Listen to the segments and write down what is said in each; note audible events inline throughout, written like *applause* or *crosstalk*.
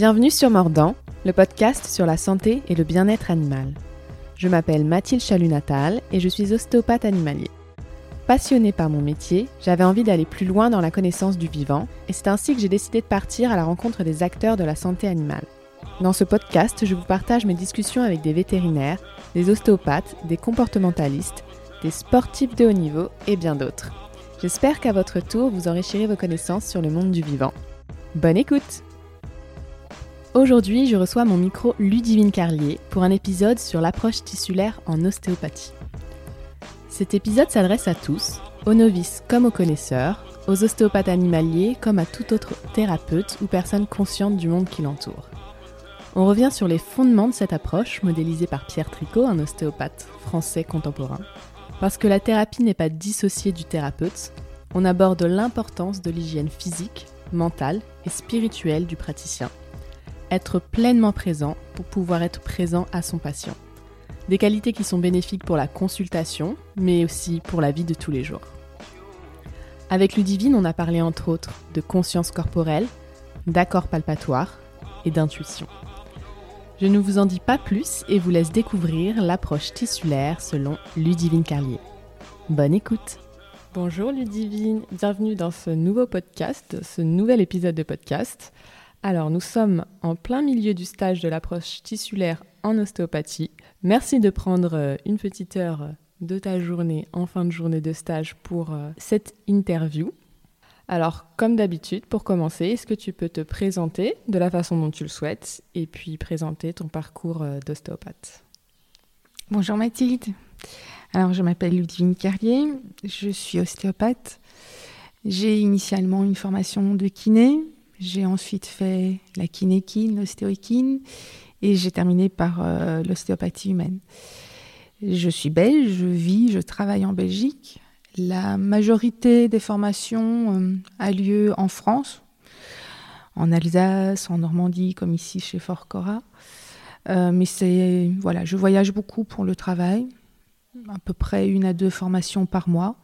Bienvenue sur Mordant, le podcast sur la santé et le bien-être animal. Je m'appelle Mathilde Chalut-Natal et je suis ostéopathe animalier. Passionnée par mon métier, j'avais envie d'aller plus loin dans la connaissance du vivant et c'est ainsi que j'ai décidé de partir à la rencontre des acteurs de la santé animale. Dans ce podcast, je vous partage mes discussions avec des vétérinaires, des ostéopathes, des comportementalistes, des sportifs de haut niveau et bien d'autres. J'espère qu'à votre tour, vous enrichirez vos connaissances sur le monde du vivant. Bonne écoute Aujourd'hui, je reçois mon micro Ludivine Carlier pour un épisode sur l'approche tissulaire en ostéopathie. Cet épisode s'adresse à tous, aux novices comme aux connaisseurs, aux ostéopathes animaliers comme à tout autre thérapeute ou personne consciente du monde qui l'entoure. On revient sur les fondements de cette approche modélisée par Pierre Tricot, un ostéopathe français contemporain. Parce que la thérapie n'est pas dissociée du thérapeute, on aborde l'importance de l'hygiène physique, mentale et spirituelle du praticien être pleinement présent pour pouvoir être présent à son patient. Des qualités qui sont bénéfiques pour la consultation, mais aussi pour la vie de tous les jours. Avec Ludivine, on a parlé entre autres de conscience corporelle, d'accord palpatoire et d'intuition. Je ne vous en dis pas plus et vous laisse découvrir l'approche tissulaire selon Ludivine Carlier. Bonne écoute Bonjour Ludivine, bienvenue dans ce nouveau podcast, ce nouvel épisode de podcast. Alors, nous sommes en plein milieu du stage de l'approche tissulaire en ostéopathie. Merci de prendre euh, une petite heure de ta journée en fin de journée de stage pour euh, cette interview. Alors, comme d'habitude, pour commencer, est-ce que tu peux te présenter de la façon dont tu le souhaites et puis présenter ton parcours euh, d'ostéopathe? Bonjour Mathilde. Alors, je m'appelle Ludivine Carlier, je suis ostéopathe. J'ai initialement une formation de kiné, j'ai ensuite fait la kinékine, l'ostéoékine, et j'ai terminé par euh, l'ostéopathie humaine. Je suis belge, je vis, je travaille en Belgique. La majorité des formations euh, a lieu en France, en Alsace, en Normandie, comme ici chez Fort Cora. Euh, mais c'est voilà, je voyage beaucoup pour le travail, à peu près une à deux formations par mois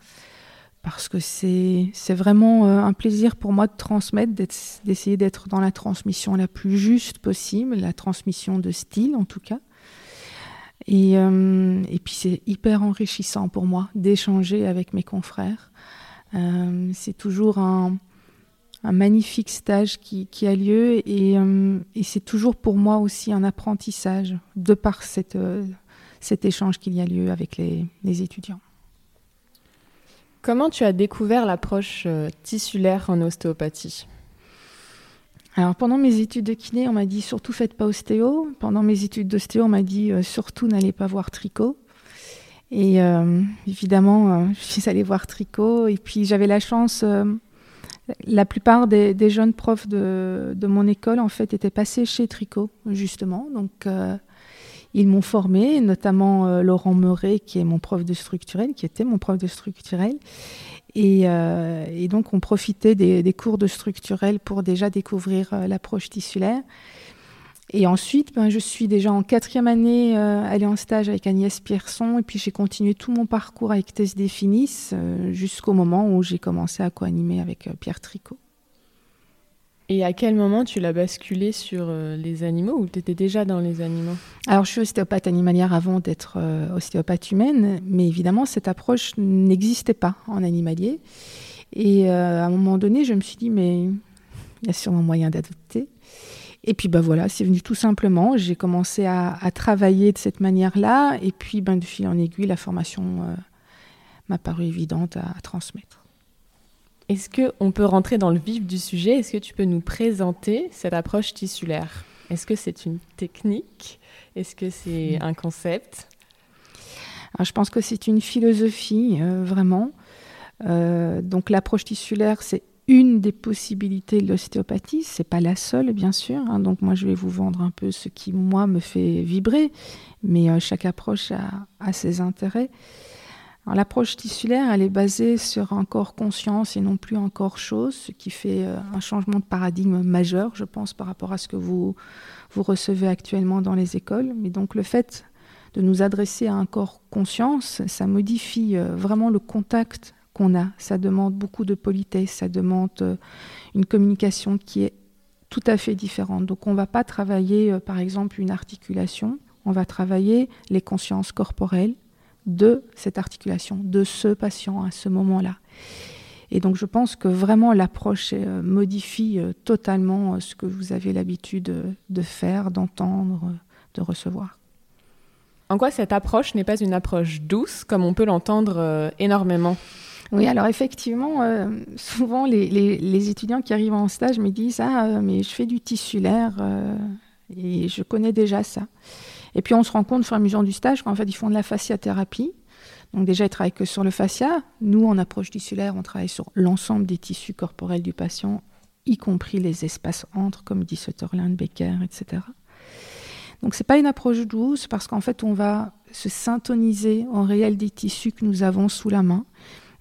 parce que c'est vraiment euh, un plaisir pour moi de transmettre, d'essayer d'être dans la transmission la plus juste possible, la transmission de style en tout cas. Et, euh, puis c'est hyper enrichissant pour moi d'échanger avec mes confrères. Euh, c'est toujours un, magnifique stage qui, a lieu et, c'est toujours pour moi aussi un apprentissage de par cet échange qu'il y a lieu avec les étudiants. Comment tu as découvert l'approche euh, tissulaire en ostéopathie? Alors pendant mes études de kiné, on m'a dit surtout faites pas ostéo. Pendant mes études d'ostéo, on m'a dit euh, surtout n'allez pas voir tricot. Et euh, évidemment, *laughs* je suis allée voir tricot. Et puis j'avais la chance, la plupart des, jeunes profs de, mon école en fait étaient passés chez tricot justement. Donc ils m'ont formé, notamment euh, Laurent Meuret, qui est mon prof de structurel, qui était mon prof de structurel. Et, euh, donc, on profitait des, cours de structurel pour déjà découvrir euh, l'approche tissulaire. Et ensuite, ben, je suis déjà en quatrième année allée en stage avec Agnès Pierson, et puis j'ai continué tout mon parcours avec Tess Définis jusqu'au moment où j'ai commencé à co-animer avec Pierre Tricot. Et à quel moment tu l'as basculé sur euh, les animaux ou tu étais déjà dans les animaux? Alors, je suis ostéopathe animalière avant d'être euh, ostéopathe humaine, mais évidemment, cette approche n'existait pas en animalier. Et euh, à un moment donné, je me suis dit, mais il y a sûrement moyen d'adopter. Et puis, ben voilà, c'est venu tout simplement. J'ai commencé à, travailler de cette manière-là. Et puis, ben, de fil en aiguille, la formation m'a paru évidente à transmettre. Est-ce qu'on peut rentrer dans le vif du sujet? Est-ce que tu peux nous présenter cette approche tissulaire? Est-ce que c'est une technique? Est-ce que c'est un concept? Je pense que c'est une philosophie, euh, vraiment. Euh, donc l'approche tissulaire, c'est une des possibilités de l'ostéopathie, c'est pas la seule bien sûr. Hein. donc moi je vais vous vendre un peu ce qui moi me fait vibrer, mais euh, chaque approche a, ses intérêts. L'approche tissulaire, elle est basée sur un corps conscience et non plus un corps chose, ce qui fait euh, un changement de paradigme majeur, je pense, par rapport à ce que vous, vous recevez actuellement dans les écoles. Mais donc le fait de nous adresser à un corps conscience, ça modifie euh, vraiment le contact qu'on a. Ça demande beaucoup de politesse, ça demande euh, une communication qui est tout à fait différentes. Donc on ne va pas travailler par exemple une articulation, on va travailler les consciences corporelles de cette articulation, de ce patient à ce moment-là. Et donc je pense que vraiment l'approche euh, modifie euh, totalement ce que vous avez l'habitude de faire, d'entendre, de recevoir. En quoi cette approche n'est pas une approche douce, comme on peut l'entendre énormément? Oui, alors effectivement, euh, souvent les, étudiants qui arrivent en stage me disent Ah, euh, mais je fais du tissulaire euh, et je connais déjà ça. Et puis on se rend compte au fur et à mesure du stage qu'en fait ils font de la fasciathérapie. Donc déjà, ils travaillent que sur le fascia. Nous, en approche tissulaire, on travaille sur l'ensemble des tissus corporels du patient, y compris les espaces entre, comme dit Sutherland, Becker, etc. Donc c'est pas une approche douce parce qu'en fait on va se syntoniser en réel des tissus que nous avons sous la main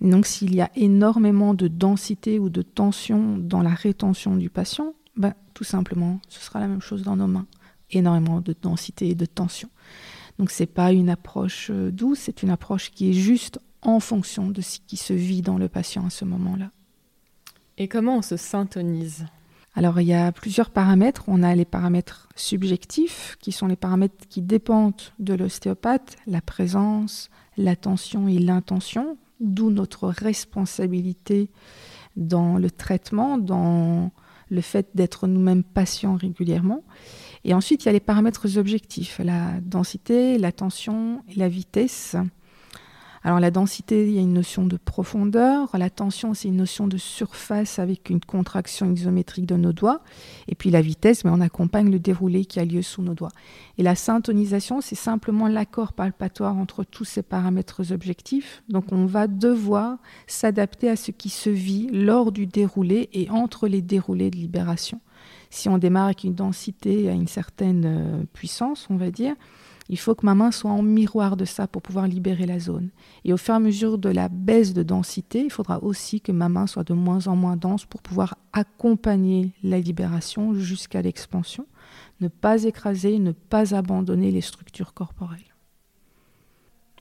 donc s'il y a énormément de densité ou de tension dans la rétention du patient, ben, tout simplement, ce sera la même chose dans nos mains. Énormément de densité et de tension. Donc ce n'est pas une approche euh, douce, c'est une approche qui est juste en fonction de ce qui se vit dans le patient à ce moment-là. Et comment on se syntonise? Alors il y a plusieurs paramètres. On a les paramètres subjectifs, qui sont les paramètres qui dépendent de l'ostéopathe, la présence, l'attention et l'intention d'où notre responsabilité dans le traitement, dans le fait d'être nous-mêmes patients régulièrement. Et ensuite, il y a les paramètres objectifs, la densité, la tension et la vitesse. Alors la densité, il y a une notion de profondeur, la tension, c'est une notion de surface avec une contraction isométrique de nos doigts, et puis la vitesse, mais on accompagne le déroulé qui a lieu sous nos doigts. Et la syntonisation, c'est simplement l'accord palpatoire entre tous ces paramètres objectifs. Donc on va devoir s'adapter à ce qui se vit lors du déroulé et entre les déroulés de libération. Si on démarre avec une densité à une certaine euh, puissance, on va dire, il faut que ma main soit en miroir de ça pour pouvoir libérer la zone. Et au fur et à mesure de la baisse de densité, il faudra aussi que ma main soit de moins en moins dense pour pouvoir accompagner la libération jusqu'à l'expansion, ne pas écraser, ne pas abandonner les structures corporelles.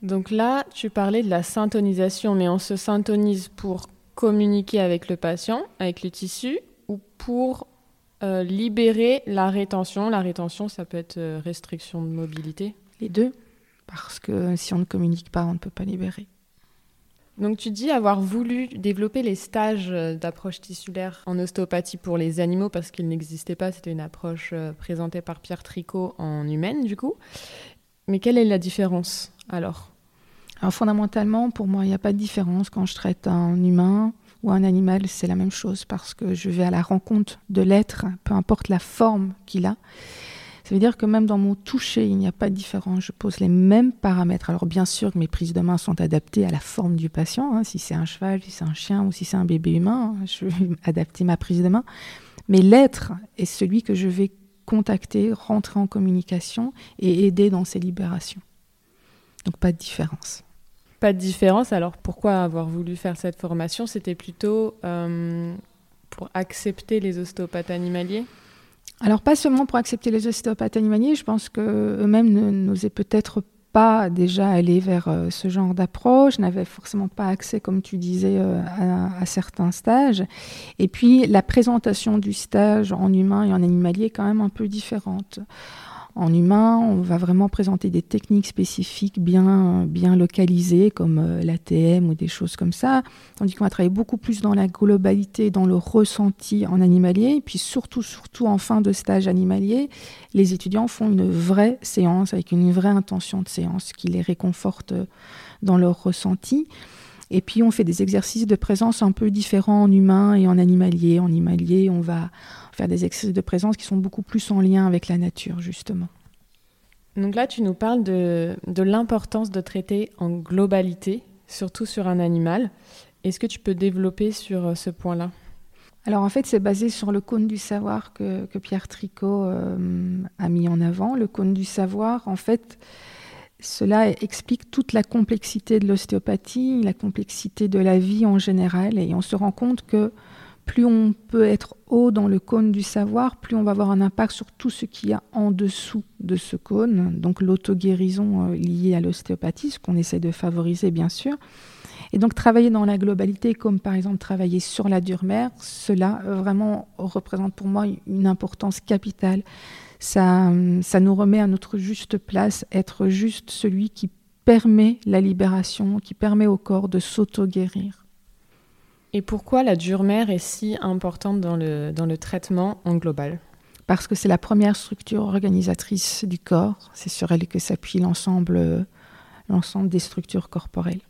Donc là, tu parlais de la syntonisation, mais on se syntonise pour communiquer avec le patient, avec le tissu, ou pour euh, libérer la rétention. La rétention, ça peut être euh, restriction de mobilité. Les deux, parce que si on ne communique pas, on ne peut pas libérer. Donc tu dis avoir voulu développer les stages euh, d'approche tissulaire en ostéopathie pour les animaux parce qu'il n'existait pas, c'était une approche présentée par Pierre Tricot en humaine du coup. Mais quelle est la différence alors? Alors fondamentalement, pour moi, il n'y a pas de différence quand je traite un humain ou un animal, c'est la même chose parce que je vais à la rencontre de l'être, peu importe la forme qu'il a. Ça veut dire que même dans mon toucher, il n'y a pas de différence. Je pose les mêmes paramètres. Alors bien sûr que mes prises de main sont adaptées à la forme du patient. Hein. Si c'est un cheval, si c'est un chien ou si c'est un bébé humain, hein, je vais *laughs* adapter ma prise de main. Mais l'être est celui que je vais contacter, rentrer en communication et aider dans ses libérations. Donc pas de différence pas de différence. Alors pourquoi avoir voulu faire cette formation? C'était plutôt euh, pour accepter les ostéopathes animaliers? Alors pas seulement pour accepter les ostéopathes animaliers, je pense qu'eux-mêmes n'osaient peut-être pas déjà aller vers euh, ce genre d'approche, n'avaient forcément pas accès, comme tu disais, euh, à, certains stages. Et puis la présentation du stage en humain et en animalier est quand même un peu différente. En humain, on va vraiment présenter des techniques spécifiques bien, bien localisées, comme euh, l'ATM ou des choses comme ça, tandis qu'on va travailler beaucoup plus dans la globalité, dans le ressenti en animalier. Et puis surtout, surtout en fin de stage animalier, les étudiants font une vraie séance avec une vraie intention de séance qui les réconforte dans leur ressenti. Et puis on fait des exercices de présence un peu différents en humain et en animalier. En animalier, on va faire des exercices de présence qui sont beaucoup plus en lien avec la nature, justement. Donc là, tu nous parles de, de l'importance de traiter en globalité, surtout sur un animal. Est-ce que tu peux développer sur euh, ce point-là? Alors en fait, c'est basé sur le cône du savoir que, que Pierre Tricot euh, a mis en avant. Le cône du savoir, en fait, cela explique toute la complexité de l'ostéopathie, la complexité de la vie en général, et on se rend compte que plus on peut être haut dans le cône du savoir, plus on va avoir un impact sur tout ce qu'il y a en dessous de ce cône, donc l'auto-guérison euh, liée à l'ostéopathie, ce qu'on essaie de favoriser bien sûr. Et donc travailler dans la globalité, comme par exemple travailler sur la dure cela vraiment représente pour moi une importance capitale. Ça, ça nous remet à notre juste place, être juste celui qui permet la libération, qui permet au corps de s'auto-guérir. Et pourquoi la dure mère est si importante dans le, dans le traitement en global? Parce que c'est la première structure organisatrice du corps. C'est sur elle que s'appuie l'ensemble, l'ensemble des structures corporelles.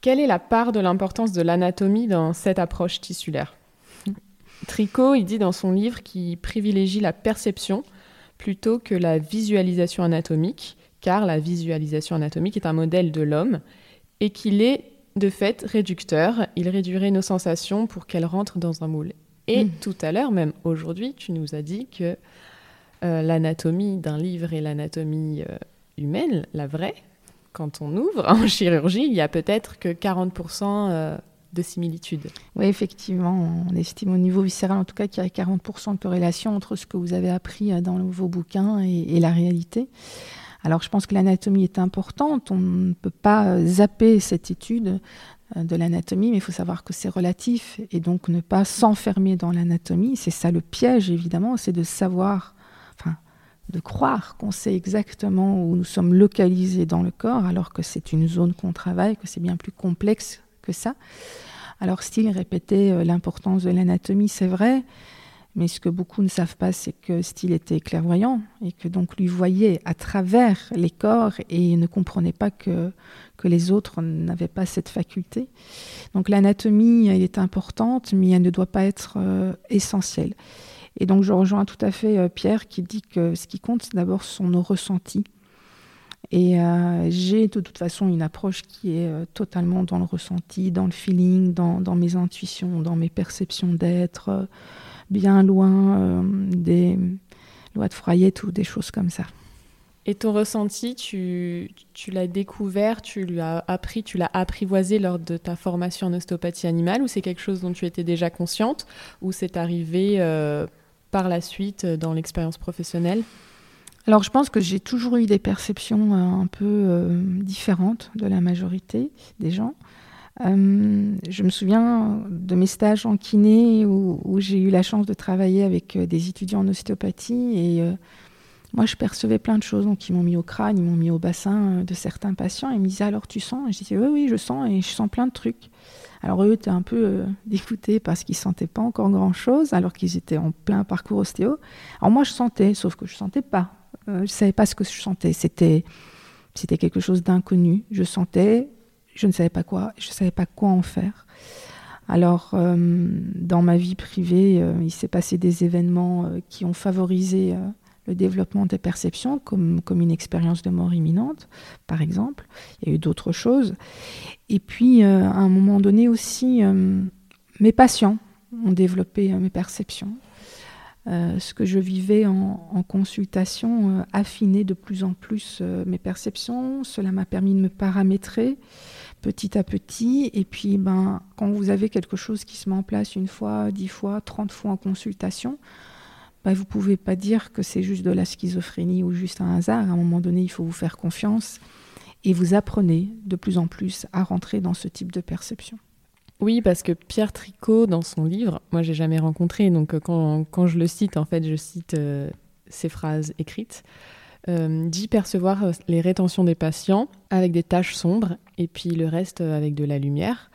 Quelle est la part de l'importance de l'anatomie dans cette approche tissulaire? Tricot, il dit dans son livre qu'il privilégie la perception plutôt que la visualisation anatomique, car la visualisation anatomique est un modèle de l'homme et qu'il est de fait réducteur, il réduirait nos sensations pour qu'elles rentrent dans un moule. Et mm. tout à l'heure, même aujourd'hui, tu nous as dit que euh, l'anatomie d'un livre et l'anatomie euh, humaine, la vraie, quand on ouvre en *laughs* chirurgie, il y a peut-être que 40% euh, de similitude. Oui, effectivement, on estime au niveau viscéral en tout cas qu'il y a 40% de corrélation entre ce que vous avez appris dans vos bouquins et la réalité. Alors je pense que l'anatomie est importante, on ne peut pas zapper cette étude euh, de l'anatomie, mais il faut savoir que c'est relatif et donc ne pas s'enfermer dans l'anatomie. C'est ça le piège, évidemment, c'est de savoir, enfin, de croire qu'on sait exactement où nous sommes localisés dans le corps, alors que c'est une zone qu'on travaille, que c'est bien plus complexe ça. Alors, style répétait euh, l'importance de l'anatomie, c'est vrai, mais ce que beaucoup ne savent pas, c'est que Steele était clairvoyant et que donc lui voyait à travers les corps et ne comprenait pas que, que les autres n'avaient pas cette faculté. Donc l'anatomie, elle est importante, mais elle ne doit pas être euh, essentielle. Et donc je rejoins tout à fait euh, Pierre qui dit que ce qui compte, d'abord, sont nos ressentis. Et euh, j'ai de toute façon une approche qui est totalement dans le ressenti, dans le feeling, dans, mes intuitions, dans mes perceptions d'être bien loin euh, des lois de Froyette ou des choses comme ça. Et ton ressenti, tu, tu l'as découvert, tu l'as appris, tu l'as apprivoisé lors de ta formation en ostéopathie animale ou c'est quelque chose dont tu étais déjà consciente ou c'est arrivé euh, par la suite euh, dans l'expérience professionnelle? Alors je pense que j'ai toujours eu des perceptions un peu différentes de la majorité des gens. Euh, je me souviens de mes stages en kiné où, j'ai eu la chance de travailler avec euh, des étudiants en ostéopathie et euh, moi je percevais plein de choses. Donc ils m'ont mis au crâne, ils m'ont mis au bassin de certains patients et ils me disaient alors tu sens? Et je disais oui oui je sens et je sens plein de trucs. Alors eux étaient un peu dégoûtés parce qu'ils sentaient pas encore grand chose alors qu'ils étaient en plein parcours ostéo. Alors moi je sentais sauf que je sentais pas. Je savais pas ce que je sentais. C'était quelque chose d'inconnu. Je sentais je ne savais pas quoi, je ne savais pas quoi en faire. Alors, euh, dans ma vie privée, euh, il s'est passé des événements euh, qui ont favorisé le développement des perceptions, comme une expérience de mort imminente, par exemple. Il y a eu d'autres choses. Et puis, à un moment donné aussi, mes patients ont développé mes perceptions. Ce que je vivais en, consultation affinait de plus en plus mes perceptions. Cela m'a permis de me paramétrer petit à petit. Et puis, ben, quand vous avez quelque chose qui se met en place une fois, dix fois, trente fois en consultation, ben, vous ne pouvez pas dire que c'est juste de la schizophrénie ou juste un hasard. À un moment donné, il faut vous faire confiance et vous apprenez de plus en plus à rentrer dans ce type de perception. Oui, parce que Pierre Tricot, dans son livre, moi j'ai jamais rencontré, donc euh, quand, quand, je le cite, en fait, je cite euh, ses phrases écrites. Euh, dit percevoir euh, les rétentions des patients avec des taches sombres et puis le reste avec de la lumière.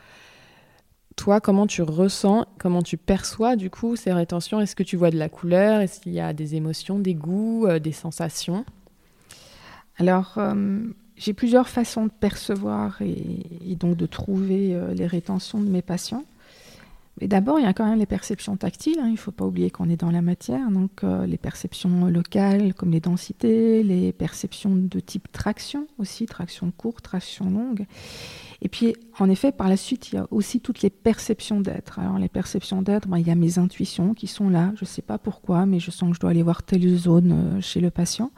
Toi, comment tu ressens, comment tu perçois du coup ces rétentions? Est-ce que tu vois de la couleur? Est-ce qu'il y a des émotions, des goûts, des sensations? Alors, j'ai plusieurs façons de percevoir et donc de trouver les rétentions de mes patients. Mais d'abord, il y a quand même les perceptions tactiles. Hein. Il ne faut pas oublier qu'on est dans la matière. Donc, euh, les perceptions locales, comme les densités, les perceptions de type traction aussi, traction courte, traction longue. Et puis, en effet, par la suite, il y a aussi toutes les perceptions d'être. Alors, les perceptions d'être, ben, il y a mes intuitions qui sont là. Je ne sais pas pourquoi, mais je sens que je dois aller voir telle zone euh, chez le patient.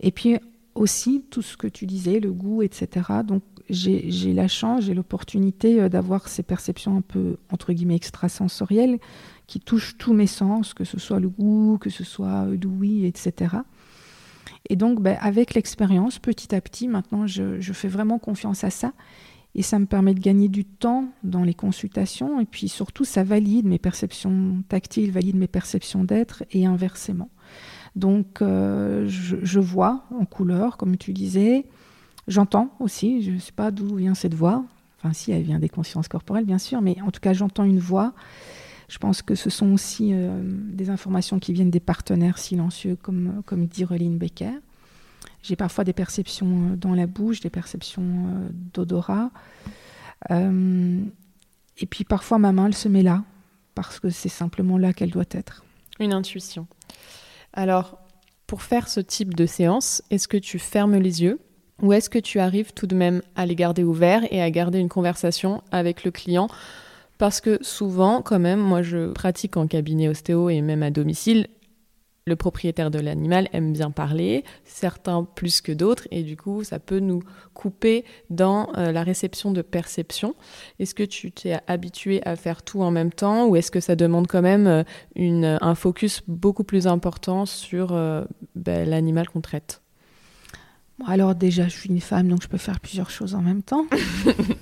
Et puis, aussi tout ce que tu disais, le goût, etc. Donc j'ai la chance, j'ai l'opportunité euh, d'avoir ces perceptions un peu, entre guillemets, extrasensorielles qui touchent tous mes sens, que ce soit le goût, que ce soit l'ouïe, etc. Et donc, ben, avec l'expérience, petit à petit, maintenant, je, fais vraiment confiance à ça. Et ça me permet de gagner du temps dans les consultations. Et puis surtout, ça valide mes perceptions tactiles, valide mes perceptions d'être et inversement. Donc, euh, je, vois en couleur, comme tu disais. J'entends aussi. Je ne sais pas d'où vient cette voix. Enfin, si, elle vient des consciences corporelles, bien sûr. Mais en tout cas, j'entends une voix. Je pense que ce sont aussi euh, des informations qui viennent des partenaires silencieux, comme, comme dit Reline Becker. J'ai parfois des perceptions euh, dans la bouche, des perceptions d'odorat. Et puis parfois ma main, elle se met là, parce que c'est simplement là qu'elle doit être. Une intuition. Alors, pour faire ce type de séance, est-ce que tu fermes les yeux ou est-ce que tu arrives tout de même à les garder ouverts et à garder une conversation avec le client? Parce que souvent, quand même, moi je pratique en cabinet ostéo et même à domicile, le propriétaire de l'animal aime bien parler, certains plus que d'autres, et du coup, ça peut nous couper dans euh, la réception de perception. Est-ce que tu t'es habitué à faire tout en même temps, ou est-ce que ça demande quand même euh, une, un focus beaucoup plus important sur euh, ben, l'animal qu'on traite? Alors déjà, je suis une femme, donc je peux faire plusieurs choses en même temps.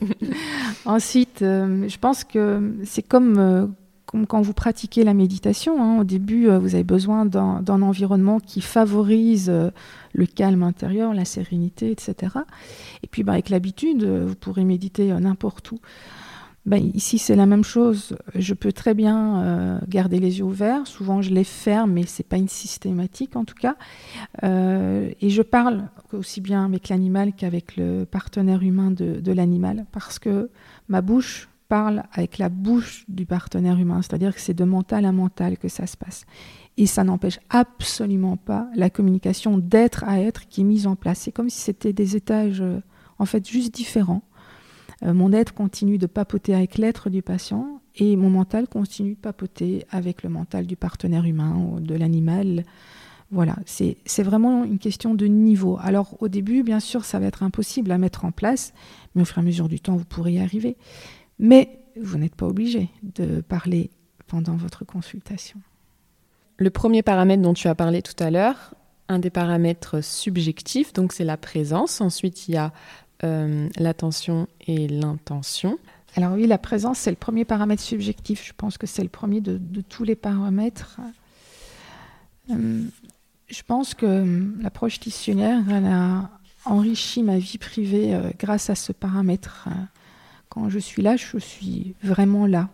*laughs* Ensuite, je pense que c'est comme comme quand vous pratiquez la méditation, hein, au début, euh, vous avez besoin d'un environnement qui favorise euh, le calme intérieur, la sérénité, etc. Et puis, bah, avec l'habitude, euh, vous pourrez méditer n'importe où. Ben, ici, c'est la même chose. Je peux très bien garder les yeux ouverts. Souvent, je les ferme, mais c'est pas une systématique en tout cas. et je parle aussi bien avec l'animal qu'avec le partenaire humain de l'animal, parce que ma bouche parle avec la bouche du partenaire humain, c'est-à-dire que c'est de mental à mental que ça se passe. Et ça n'empêche absolument pas la communication d'être à être qui est mise en place. C'est comme si c'était des étages, euh, en fait, juste différents. Euh, mon être continue de papoter avec l'être du patient et mon mental continue de papoter avec le mental du partenaire humain ou de l'animal. Voilà, c'est vraiment une question de niveau. Alors au début, bien sûr, ça va être impossible à mettre en place, mais au fur et à mesure du temps, vous pourrez y arriver. Mais vous n'êtes pas obligé de parler pendant votre consultation. Le premier paramètre dont tu as parlé tout à l'heure, un des paramètres subjectifs, donc c'est la présence. Ensuite, il y a euh, l'attention et l'intention. Alors oui, la présence, c'est le premier paramètre subjectif. Je pense que c'est le premier de, tous les paramètres. Euh, je pense que euh, l'approche tissionnaire, elle a enrichi ma vie privée grâce à ce paramètre je suis là, je suis vraiment là.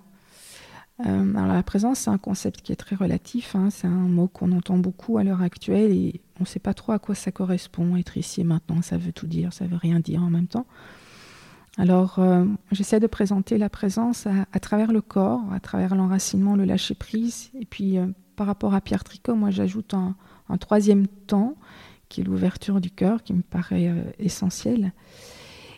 Euh, alors la présence, c'est un concept qui est très relatif. Hein. c'est un mot qu'on entend beaucoup à l'heure actuelle et on ne sait pas trop à quoi ça correspond. Être ici maintenant, ça veut tout dire, ça veut rien dire en même temps. Alors euh, j'essaie de présenter la présence à, travers le corps, à travers l'enracinement, le lâcher prise. Et puis euh, par rapport à Pierre Tricot, moi j'ajoute un, un, troisième temps qui est l'ouverture du cœur, qui me paraît essentiel.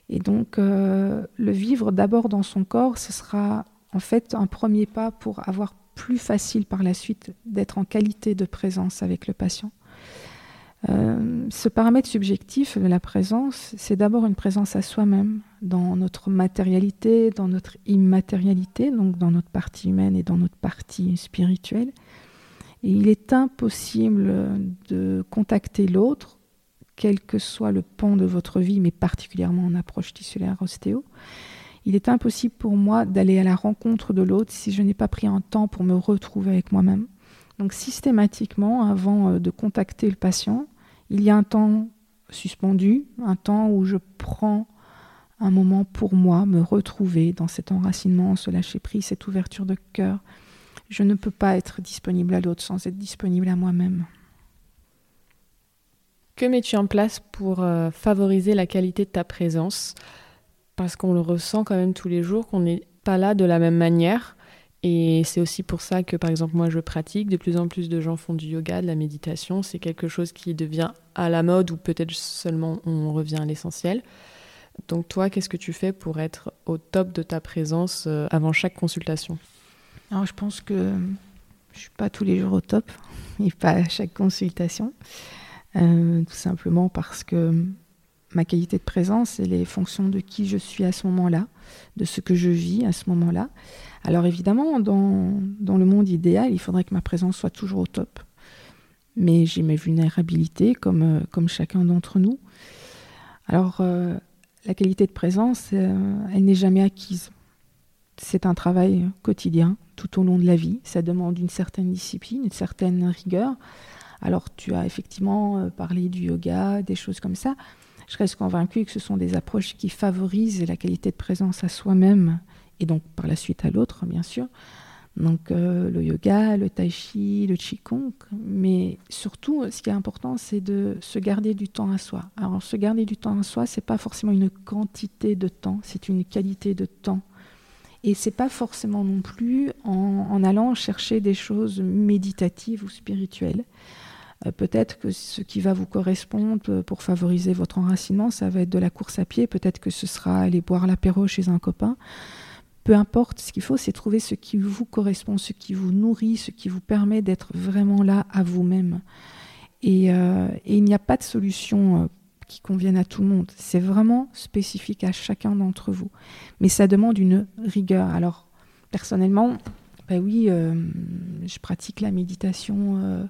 Et donc, euh, le vivre d'abord dans son corps, ce sera en fait un premier pas pour avoir plus facile par la suite d'être en qualité de présence avec le patient. Euh, ce paramètre subjectif de la présence, c'est d'abord une présence à soi-même, dans notre matérialité, dans notre immatérialité, donc dans notre partie humaine et dans notre partie spirituelle. Il est impossible de contacter l'autre quel que soit le pan de votre vie, mais particulièrement en approche tissulaire ostéo, il est impossible pour moi d'aller à la rencontre de l'autre si je n'ai pas pris un temps pour me retrouver avec moi-même. Donc systématiquement, avant euh, de contacter le patient, il y a un temps suspendu, un temps où je prends un moment pour moi, me retrouver dans cet enracinement, ce lâcher prise, cette ouverture de cœur. Je ne peux pas être disponible à l'autre sans être disponible à moi-même. Que mets-tu en place pour euh, favoriser la qualité de ta présence? Parce qu'on le ressent quand même tous les jours, qu'on n'est pas là de la même manière. Et c'est aussi pour ça que, par exemple, moi, je pratique. De plus en plus de gens font du yoga, de la méditation. C'est quelque chose qui devient à la mode ou peut-être seulement on revient à l'essentiel. Donc toi, qu'est-ce que tu fais pour être au top de ta présence euh, avant chaque consultation? Alors je pense que je suis pas tous les jours au top et pas à chaque consultation. Euh, tout simplement parce que ma qualité de présence, elle est fonction de qui je suis à ce moment-là, de ce que je vis à ce moment-là. Alors évidemment, dans, dans, le monde idéal, il faudrait que ma présence soit toujours au top. Mais j'ai mes vulnérabilités comme, euh, comme chacun d'entre nous. Alors, euh, la qualité de présence, elle n'est jamais acquise. C'est un travail quotidien tout au long de la vie. Ça demande une certaine discipline, une certaine rigueur. Alors tu as effectivement euh, parlé du yoga, des choses comme ça. Je reste convaincue que ce sont des approches qui favorisent la qualité de présence à soi-même et donc par la suite à l'autre, bien sûr. Donc euh, le yoga, le tai chi, le qigong, mais surtout ce qui est important c'est de se garder du temps à soi. Alors se garder du temps à soi, c'est pas forcément une quantité de temps, c'est une qualité de temps. Et c'est pas forcément non plus en, allant chercher des choses méditatives ou spirituelles. Euh, peut-être que ce qui va vous correspondre pour favoriser votre enracinement, ça va être de la course à pied. Peut-être que ce sera aller boire l'apéro chez un copain peu importe, ce qu'il faut, c'est trouver ce qui vous correspond, ce qui vous nourrit, ce qui vous permet d'être vraiment là à vous-même. Et, euh, il n'y a pas de solution euh, qui convienne à tout le monde. C'est vraiment spécifique à chacun d'entre vous. Mais ça demande une rigueur. Alors, personnellement, ben oui, euh, je pratique la méditation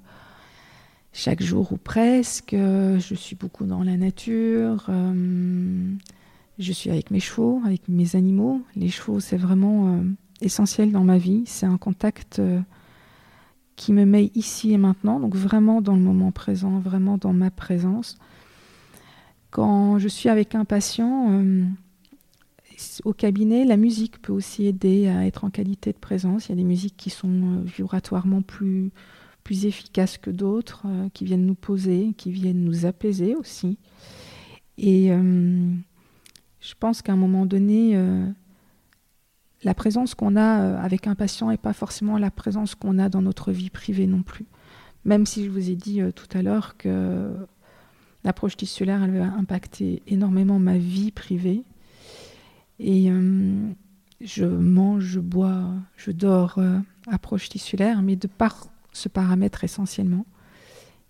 chaque jour ou presque. Je suis beaucoup dans la nature. Je suis avec mes chevaux, avec mes animaux. Les chevaux, c'est vraiment euh, essentiel dans ma vie. C'est un contact euh, qui me met ici et maintenant, donc vraiment dans le moment présent, vraiment dans ma présence. Quand je suis avec un patient euh, au cabinet, la musique peut aussi aider à être en qualité de présence. Il y a des musiques qui sont vibratoirement plus, plus efficaces que d'autres, qui viennent nous poser, qui viennent nous apaiser aussi. Et je pense qu'à un moment donné, euh, la présence qu'on a euh, avec un patient n'est pas forcément la présence qu'on a dans notre vie privée non plus. Même si je vous ai dit euh, tout à l'heure que l'approche tissulaire, elle va impacter énormément ma vie privée. Et je mange, je bois, je dors, approche tissulaire, mais de par ce paramètre essentiellement.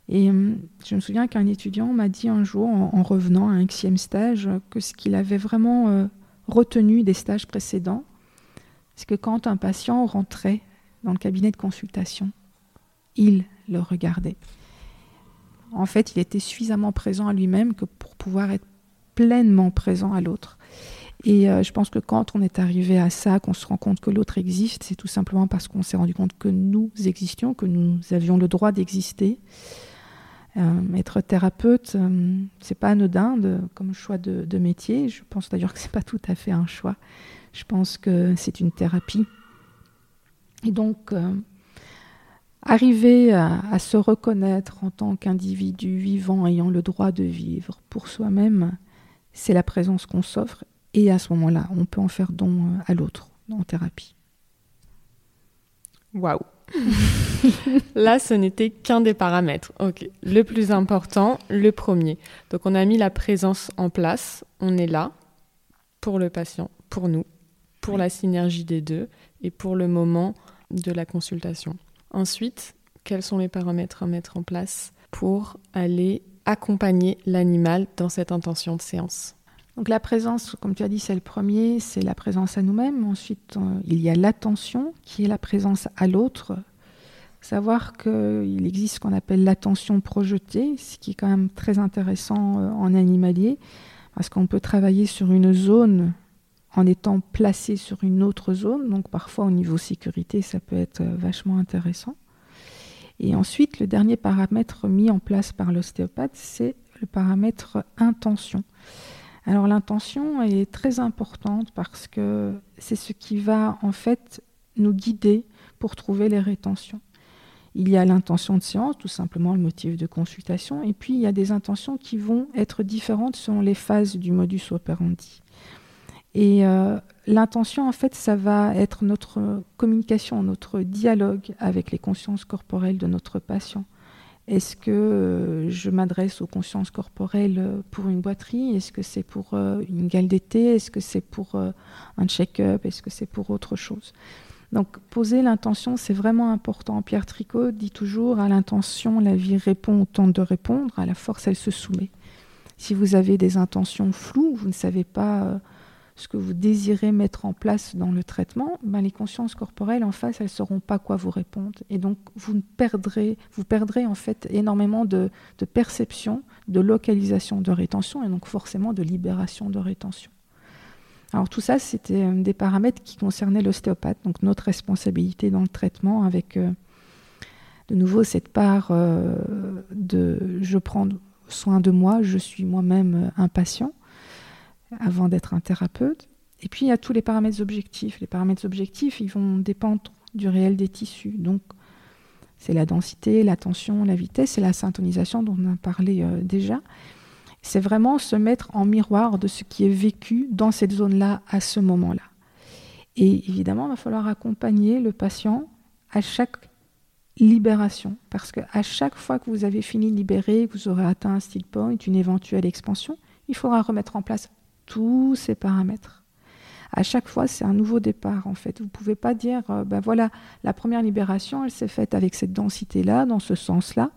Et euh, je me souviens qu'un étudiant m'a dit un jour, en, revenant à un xième stage, que ce qu'il avait vraiment euh, retenu des stages précédents, c'est que quand un patient rentrait dans le cabinet de consultation, il le regardait. En fait, il était suffisamment présent à lui-même que pour pouvoir être pleinement présent à l'autre. Et euh, je pense que quand on est arrivé à ça, qu'on se rend compte que l'autre existe, c'est tout simplement parce qu'on s'est rendu compte que nous existions, que nous avions le droit d'exister, euh, être thérapeute, euh, c'est pas anodin comme choix de, métier. Je pense d'ailleurs que c'est pas tout à fait un choix. Je pense que c'est une thérapie. Et donc, euh, arriver à, se reconnaître en tant qu'individu vivant ayant le droit de vivre pour soi-même, c'est la présence qu'on s'offre. Et à ce moment-là, on peut en faire don à l'autre en thérapie. Waouh *laughs* Là, ce n'était qu'un des paramètres. Ok. Le plus important, le premier. Donc, on a mis la présence en place. On est là pour le patient, pour nous, pour la synergie des deux et pour le moment de la consultation. Ensuite, quels sont les paramètres à mettre en place pour aller accompagner l'animal dans cette intention de séance? Donc la présence, comme tu as dit, c'est le premier, c'est la présence à nous-mêmes. Ensuite, euh, il y a l'attention, qui est la présence à l'autre. Savoir qu'il existe ce qu'on appelle l'attention projetée, ce qui est quand même très intéressant euh, en animalier, parce qu'on peut travailler sur une zone en étant placé sur une autre zone. Donc parfois au niveau sécurité, ça peut être euh, vachement intéressant. Et ensuite, le dernier paramètre mis en place par l'ostéopathe, c'est le paramètre intention. Alors l'intention est très importante parce que c'est ce qui va en fait nous guider pour trouver les rétentions. Il y a l'intention de séance, tout simplement le motif de consultation, et puis il y a des intentions qui vont être différentes selon les phases du modus operandi. Et euh, l'intention, en fait, ça va être notre communication, notre dialogue avec les consciences corporelles de notre patient. Est-ce que euh, je m'adresse aux consciences corporelles pour une boiterie Est-ce que c'est pour euh, une gale d'été? Est-ce que c'est pour euh, un check-up? Est-ce que c'est pour autre chose? Donc poser l'intention, c'est vraiment important. Pierre Tricot dit toujours à l'intention, la vie répond au temps de répondre, à la force, elle se soumet. Si vous avez des intentions floues, vous ne savez pas ce que vous désirez mettre en place dans le traitement, ben les consciences corporelles en face, elles ne sauront pas quoi vous répondre. Et donc, vous perdrez, vous perdrez en fait énormément de, perception, de localisation de rétention et donc forcément de libération de rétention. Alors tout ça, c'était euh, des paramètres qui concernaient l'ostéopathe, donc notre responsabilité dans le traitement avec euh, de nouveau cette part euh, de je prends soin de moi, je suis moi-même un patient avant d'être un thérapeute. Et puis il y a tous les paramètres objectifs. Les paramètres objectifs, ils vont dépendre du réel des tissus. Donc c'est la densité, la tension, la vitesse et la syntonisation dont on a parlé déjà c'est vraiment se mettre en miroir de ce qui est vécu dans cette zone-là à ce moment-là. Et évidemment, il va falloir accompagner le patient à chaque libération, parce qu'à chaque fois que vous avez fini de libérer, que vous aurez atteint un style point, une éventuelle expansion, il faudra remettre en place tous ces paramètres. À chaque fois, c'est un nouveau départ en fait. Vous ne pouvez pas dire, ben voilà, la première libération, elle s'est faite avec cette densité-là, dans ce sens-là.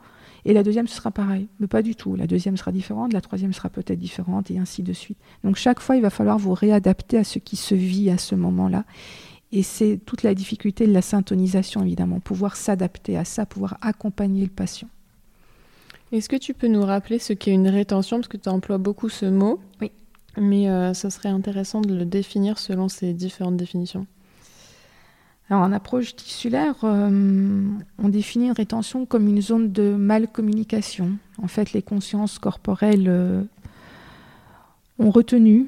Et la deuxième, ce sera pareil. Mais pas du tout. La deuxième sera différente, la troisième sera peut-être différente, et ainsi de suite. Donc chaque fois, il va falloir vous réadapter à ce qui se vit à ce moment-là. Et c'est toute la difficulté de la syntonisation, évidemment, pouvoir s'adapter à ça, pouvoir accompagner le patient. Est-ce que tu peux nous rappeler ce qu'est une rétention? Parce que tu emploies beaucoup ce mot. Oui. Mais euh, ce serait intéressant de le définir selon ces différentes définitions. Alors, en approche tissulaire, euh, on définit une rétention comme une zone de mal-communication. En fait, les consciences corporelles euh, ont retenu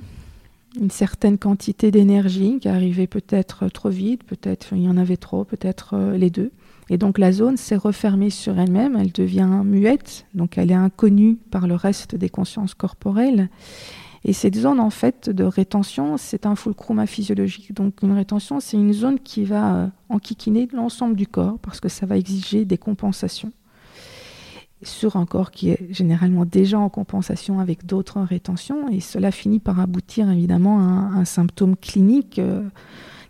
une certaine quantité d'énergie qui arrivait peut-être trop vite, peut-être il y en avait trop, peut-être euh, les deux. Et donc la zone s'est refermée sur elle-même, elle devient muette, donc elle est inconnue par le reste des consciences corporelles. Et cette zone en fait de rétention, c'est un fulcrum physiologique. Donc une rétention, c'est une zone qui va euh, enquiquiner l'ensemble du corps parce que ça va exiger des compensations sur un corps qui est généralement déjà en compensation avec d'autres rétentions. Et cela finit par aboutir évidemment à un, symptôme clinique euh,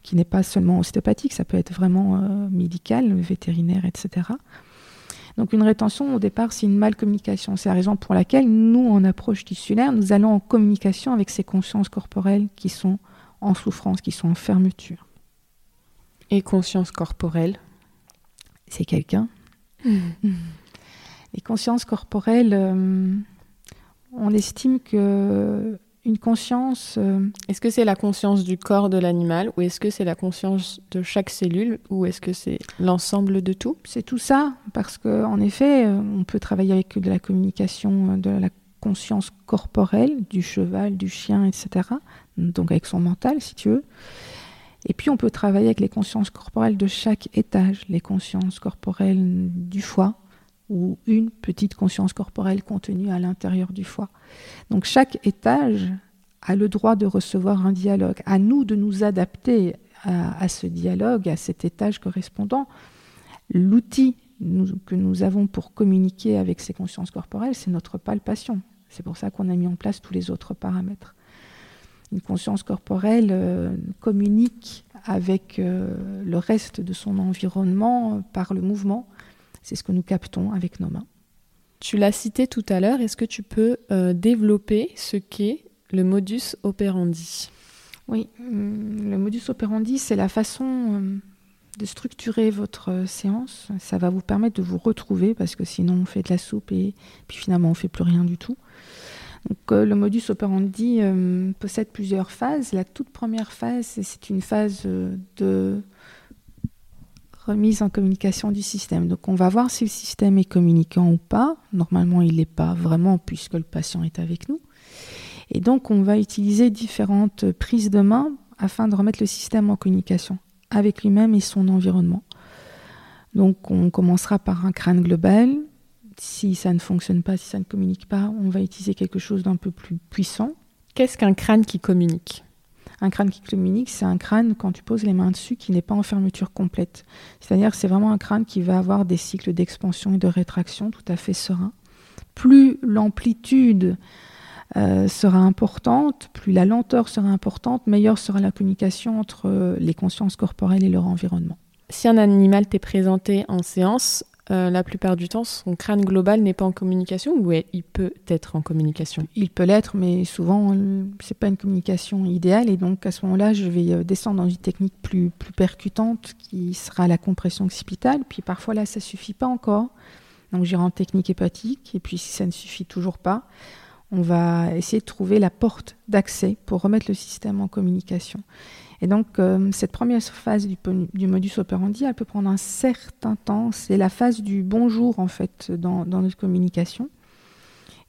qui n'est pas seulement ostéopathique, ça peut être vraiment euh, médical, vétérinaire, etc. Donc une rétention, au départ, c'est une malcommunication. C'est la raison pour laquelle nous, en approche tissulaire, nous allons en communication avec ces consciences corporelles qui sont en souffrance, qui sont en fermeture. Et conscience corporelle C'est quelqu'un. Mmh. Les consciences corporelles, euh, on estime que une conscience. Euh, est-ce que c'est la conscience du corps de l'animal ou est-ce que c'est la conscience de chaque cellule ou est-ce que c'est l'ensemble de tout? C'est tout ça, parce qu'en effet, euh, on peut travailler avec de la communication, euh, de la conscience corporelle du cheval, du chien, etc. Donc avec son mental, si tu veux. Et puis on peut travailler avec les consciences corporelles de chaque étage, les consciences corporelles du foie, ou une petite conscience corporelle contenue à l'intérieur du foie. Donc chaque étage a le droit de recevoir un dialogue. À nous de nous adapter à, ce dialogue, à cet étage correspondant. L'outil que nous avons pour communiquer avec ces consciences corporelles, c'est notre palpation. C'est pour ça qu'on a mis en place tous les autres paramètres. Une conscience corporelle euh, communique avec euh, le reste de son environnement par le mouvement, c'est ce que nous captons avec nos mains. Tu l'as cité tout à l'heure, est-ce que tu peux euh, développer ce qu'est le modus operandi? Oui, hum, le modus operandi, c'est la façon hum, de structurer votre euh, séance. Ça va vous permettre de vous retrouver parce que sinon on fait de la soupe et puis finalement on fait plus rien du tout. Donc, euh, le modus operandi possède plusieurs phases. La toute première phase, c'est une phase de remise en communication du système. Donc on va voir si le système est communicant ou pas. Normalement, il n'est pas vraiment puisque le patient est avec nous. Et donc on va utiliser différentes prises de main afin de remettre le système en communication avec lui-même et son environnement. Donc on commencera par un crâne global. Si ça ne fonctionne pas, si ça ne communique pas, on va utiliser quelque chose d'un peu plus puissant. Qu'est-ce qu'un crâne qui communique? Un crâne qui communique, c'est un crâne, quand tu poses les mains dessus, qui n'est pas en fermeture complète. C'est-à-dire que c'est vraiment un crâne qui va avoir des cycles d'expansion et de rétraction tout à fait sereins. Plus l'amplitude euh, sera importante, plus la lenteur sera importante, meilleure sera la communication entre les consciences corporelles et leur environnement. Si un animal t'est présenté en séance, euh, la plupart du temps, son crâne global n'est pas en communication ou il peut être en communication? Il peut l'être, mais souvent, c'est pas une communication idéale. Et donc, à ce moment-là, je vais euh, descendre dans une technique plus, plus percutante qui sera la compression occipitale. Puis parfois, là, ça suffit pas encore. Donc, j'irai en technique hépatique. Et puis, si ça ne suffit toujours pas, on va essayer de trouver la porte d'accès pour remettre le système en communication. Et donc, euh, cette première phase du, modus operandi, elle peut prendre un certain temps. C'est la phase du bonjour, en fait, dans, notre communication.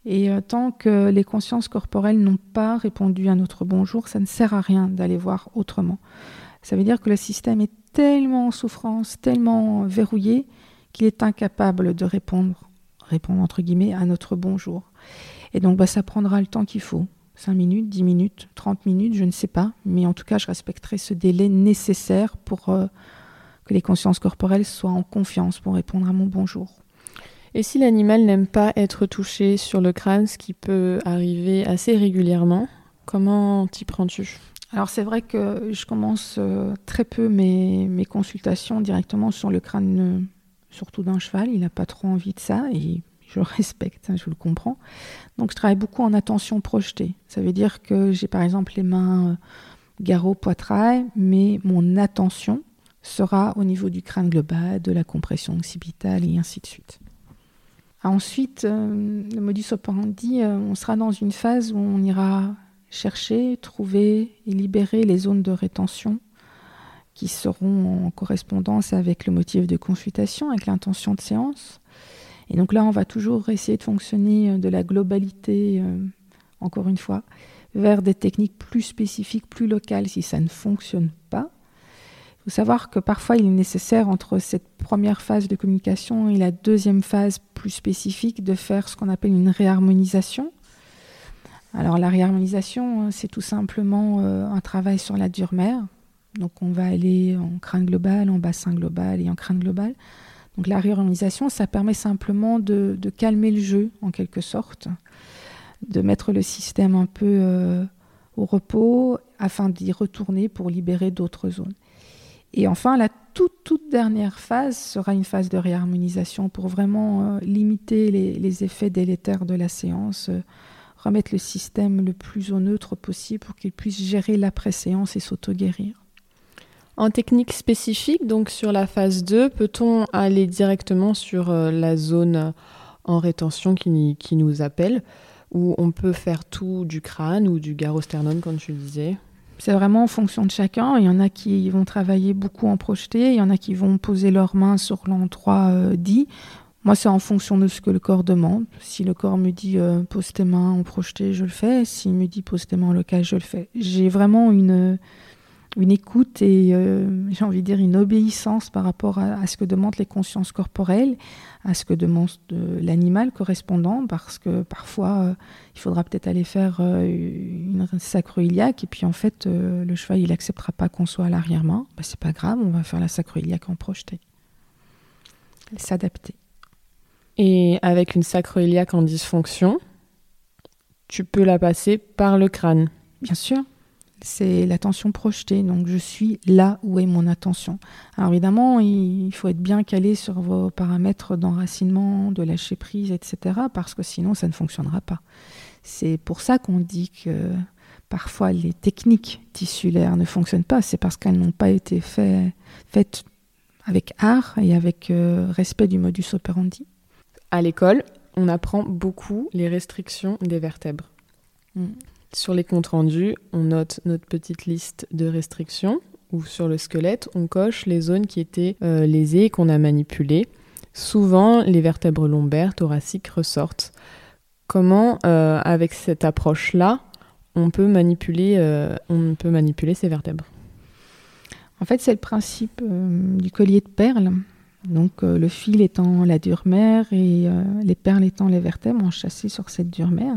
Et euh, tant que les consciences corporelles n'ont pas répondu à notre bonjour, ça ne sert à rien d'aller voir autrement. Ça veut dire que le système est tellement en souffrance, tellement verrouillé, qu'il est incapable de répondre, répondre entre guillemets, à notre bonjour. Et donc, bah, ça prendra le temps qu'il faut. 5 minutes, 10 minutes, 30 minutes, je ne sais pas. Mais en tout cas, je respecterai ce délai nécessaire pour euh, que les consciences corporelles soient en confiance pour répondre à mon bonjour. Et si l'animal n'aime pas être touché sur le crâne, ce qui peut arriver assez régulièrement, comment t'y prends-tu? Alors c'est vrai que je commence euh, très peu mes, mes, consultations directement sur le crâne, euh, surtout d'un cheval. Il n'a pas trop envie de ça et je respecte, hein, je le comprends. Donc je travaille beaucoup en attention projetée. Ça veut dire que j'ai par exemple les mains euh, garrot poitrail, mais mon attention sera au niveau du crâne global, de la compression occipitale et ainsi de suite. Ensuite, euh, le modus operandi, euh, on sera dans une phase où on ira chercher, trouver et libérer les zones de rétention qui seront en correspondance avec le motif de consultation, avec l'intention de séance. Et donc là, on va toujours essayer de fonctionner euh, de la globalité, euh, encore une fois, vers des techniques plus spécifiques, plus locales si ça ne fonctionne pas. Il faut savoir que parfois il est nécessaire entre cette première phase de communication et la deuxième phase plus spécifique de faire ce qu'on appelle une réharmonisation. Alors la réharmonisation, euh, c'est tout simplement un travail sur la dure mère. Donc on va aller en crâne global, en bassin global et en crâne global. Donc la réorganisation, ça permet simplement de, calmer le jeu en quelque sorte, de mettre le système un peu euh, au repos afin d'y retourner pour libérer d'autres zones. Et enfin, la toute, dernière phase sera une phase de réharmonisation pour vraiment euh, limiter les, effets délétères de la séance, euh, remettre le système le plus au neutre possible pour qu'il puisse gérer l'après-séance et s'auto-guérir. En technique spécifique, donc sur la phase 2, peut-on aller directement sur euh, la zone en rétention qui, nous appelle, ou on peut faire tout du crâne ou du garosternum, comme tu disais? C'est vraiment en fonction de chacun. Il y en a qui vont travailler beaucoup en projeté, il y en a qui vont poser leurs mains sur l'endroit euh, dit. Moi, c'est en fonction de ce que le corps demande. Si le corps me dit euh, pose tes mains en projeté, je le fais. S'il me dit pose tes mains en local, je le fais. J'ai vraiment une, une écoute et euh, j'ai envie de dire une obéissance par rapport à, ce que demandent les consciences corporelles, à ce que demande l'animal correspondant, parce que parfois euh, il faudra peut-être aller faire euh, une sacro-iliaque et puis en fait le cheval il acceptera pas qu'on soit à l'arrière-main, bah, c'est pas grave, on va faire la sacro-iliaque en projeté. S'adapter. Et avec une sacro-iliaque en dysfonction, tu peux la passer par le crâne. Bien sûr c'est l'attention projetée. Donc je suis là où est mon attention. Alors évidemment, il faut être bien calé sur vos paramètres d'enracinement, de lâcher prise, etc. Parce que sinon, ça ne fonctionnera pas. C'est pour ça qu'on dit que parfois les techniques tissulaires ne fonctionnent pas. C'est parce qu'elles n'ont pas été faites avec art et avec euh, respect du modus operandi. À l'école, on apprend beaucoup les restrictions des vertèbres. Mm. Sur les comptes rendus, on note notre petite liste de restrictions ou sur le squelette, on coche les zones qui étaient euh, lésées et qu'on a manipulées. Souvent, les vertèbres lombaires, thoraciques ressortent. Comment, euh, avec cette approche-là, on peut manipuler, euh, ces vertèbres? En fait, c'est le principe du collier de perles. Donc, le fil étant la dure mère et les perles étant les vertèbres enchâssées sur cette dure mère.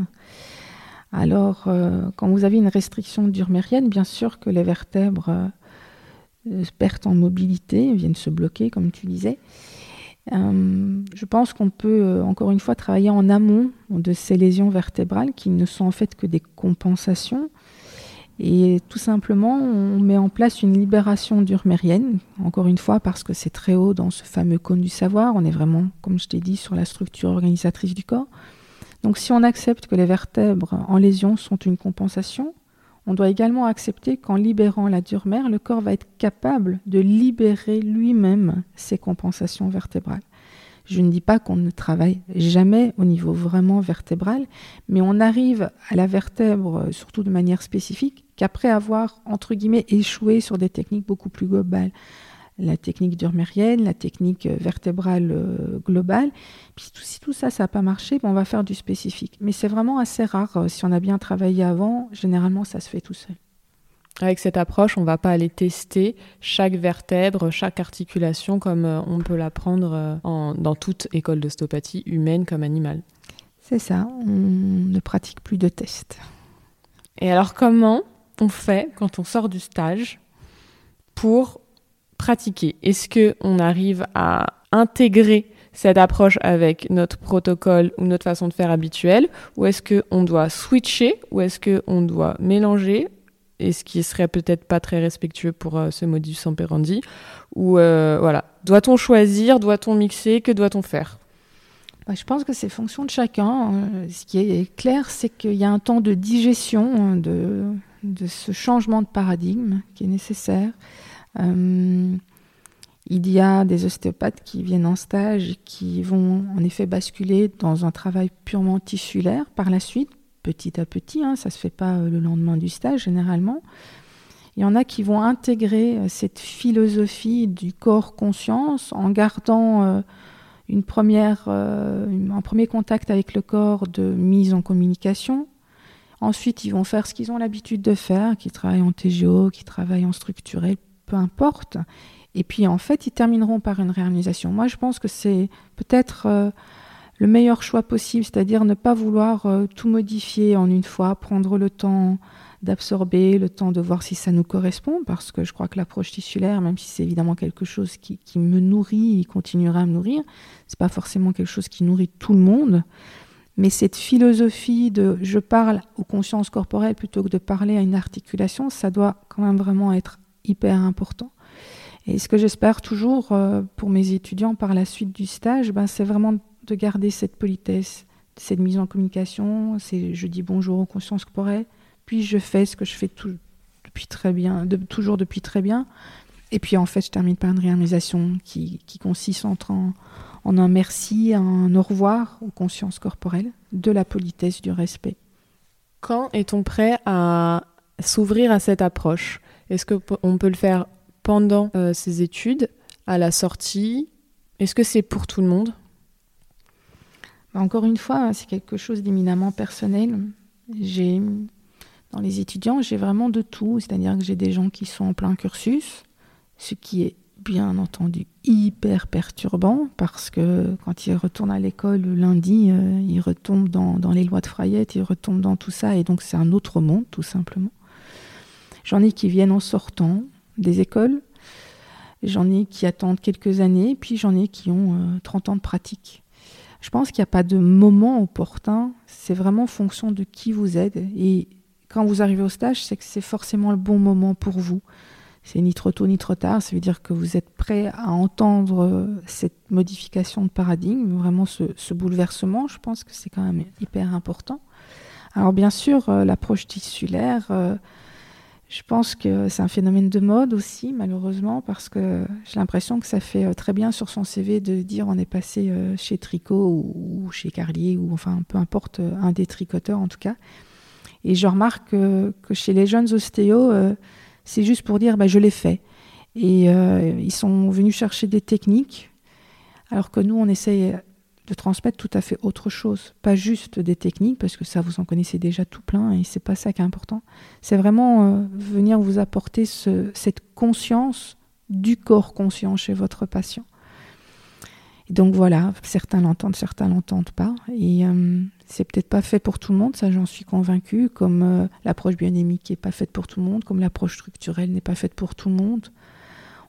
Alors, euh, quand vous avez une restriction durmérienne, bien sûr que les vertèbres euh, perdent en mobilité, viennent se bloquer, comme tu disais. Euh, je pense qu'on peut, encore une fois, travailler en amont de ces lésions vertébrales qui ne sont en fait que des compensations. Et tout simplement, on met en place une libération durmérienne, encore une fois parce que c'est très haut dans ce fameux cône du savoir, on est vraiment, comme je t'ai dit, sur la structure organisatrice du corps. Donc si on accepte que les vertèbres en lésion sont une compensation, on doit également accepter qu'en libérant la durmère, le corps va être capable de libérer lui-même ses compensations vertébrales. Je ne dis pas qu'on ne travaille jamais au niveau vraiment vertébral, mais on arrive à la vertèbre, surtout de manière spécifique, qu'après avoir, entre guillemets, échoué sur des techniques beaucoup plus globales. La technique durmérienne, la technique vertébrale euh, globale. Puis si tout ça, ça n'a pas marché, on va faire du spécifique. Mais c'est vraiment assez rare. Euh, si on a bien travaillé avant, généralement, ça se fait tout seul. Avec cette approche, on ne va pas aller tester chaque vertèbre, chaque articulation comme euh, on peut l'apprendre dans toute école d'ostéopathie humaine comme animale. C'est ça, on ne pratique plus de tests. Et alors comment on fait quand on sort du stage pour pratiquer Est-ce que on arrive à intégrer cette approche avec notre protocole ou notre façon de faire habituelle ou est-ce qu'on doit switcher ou est-ce qu'on doit mélanger et ce qui serait peut-être pas très respectueux pour euh, ce modus operandi ou euh, voilà doit-on choisir doit-on mixer que doit-on faire? Bah, je pense que c'est fonction de chacun. Euh, ce qui est clair, c'est qu'il y a un temps de digestion de, de ce changement de paradigme qui est nécessaire. Euh, il y a des ostéopathes qui viennent en stage et qui vont en effet basculer dans un travail purement tissulaire par la suite, petit à petit, hein, ça ne se fait pas euh, le lendemain du stage généralement. Il y en a qui vont intégrer euh, cette philosophie du corps-conscience en gardant une première, un premier contact avec le corps de mise en communication, Ensuite, ils vont faire ce qu'ils ont l'habitude de faire, qui travaillent en TGO, qui travaillent en structurel, peu importe. Et puis, en fait, ils termineront par une réalisation. Moi, je pense que c'est peut-être euh, le meilleur choix possible, c'est-à-dire ne pas vouloir euh, tout modifier en une fois, prendre le temps d'absorber, le temps de voir si ça nous correspond, parce que je crois que l'approche tissulaire, même si c'est évidemment quelque chose qui, qui me nourrit et continuera à me nourrir, c'est pas forcément quelque chose qui nourrit tout le monde. Mais cette philosophie de je parle aux consciences corporelles plutôt que de parler à une articulation, ça doit quand même vraiment être hyper important. Et ce que j'espère toujours euh, pour mes étudiants par la suite du stage, ben, c'est vraiment de garder cette politesse, cette mise en communication. C'est je dis bonjour aux consciences corporelles, puis je fais ce que je fais depuis très bien, toujours depuis très bien. Et puis en fait, je termine par une réalisation qui, qui consiste en, en un merci, un au revoir aux consciences corporelles, de la politesse, du respect. Quand est-on prêt à s'ouvrir à cette approche? Est-ce qu'on peut le faire pendant euh, ses études, à la sortie? Est-ce que c'est pour tout le monde? Bah, Encore une fois, c'est quelque chose d'éminemment personnel. J'ai dans les étudiants, j'ai vraiment de tout, c'est-à-dire que j'ai des gens qui sont en plein cursus, ce qui est bien entendu hyper perturbant parce que quand il retourne à l'école le lundi, euh, il retombe dans, les lois de Frayette, il retombe dans tout ça et donc c'est un autre monde tout simplement. J'en ai qui viennent en sortant des écoles, j'en ai qui attendent quelques années, puis j'en ai qui ont 30 euh, ans de pratique. Je pense qu'il n'y a pas de moment opportun, c'est vraiment fonction de qui vous aide et quand vous arrivez au stage, c'est que c'est forcément le bon moment pour vous c'est ni trop tôt ni trop tard. Ça veut dire que vous êtes prêt à entendre euh, cette modification de paradigme, vraiment ce, bouleversement. Je pense que c'est quand même hyper important. Alors bien sûr, euh, l'approche tissulaire, euh, je pense que c'est un phénomène de mode aussi, malheureusement, parce que j'ai l'impression que ça fait très bien sur son CV de dire on est passé chez Tricot ou, chez Carlier, ou enfin peu importe, un des tricoteurs en tout cas. Et je remarque que, chez les jeunes ostéos, c'est juste pour dire bah, je l'ai fait. Et euh, ils sont venus chercher des techniques, alors que nous, on essaye de transmettre tout à fait autre chose. Pas juste des techniques, parce que ça, vous en connaissez déjà tout plein, et c'est pas ça qui est important. C'est vraiment euh, venir vous apporter cette conscience du corps conscient chez votre patient. Et donc voilà, certains l'entendent, certains l'entendent pas. Et euh, c'est peut-être pas fait pour tout le monde, ça j'en suis convaincue, comme euh, l'approche bionémique n'est pas faite pour tout le monde, comme l'approche structurelle n'est pas faite pour tout le monde.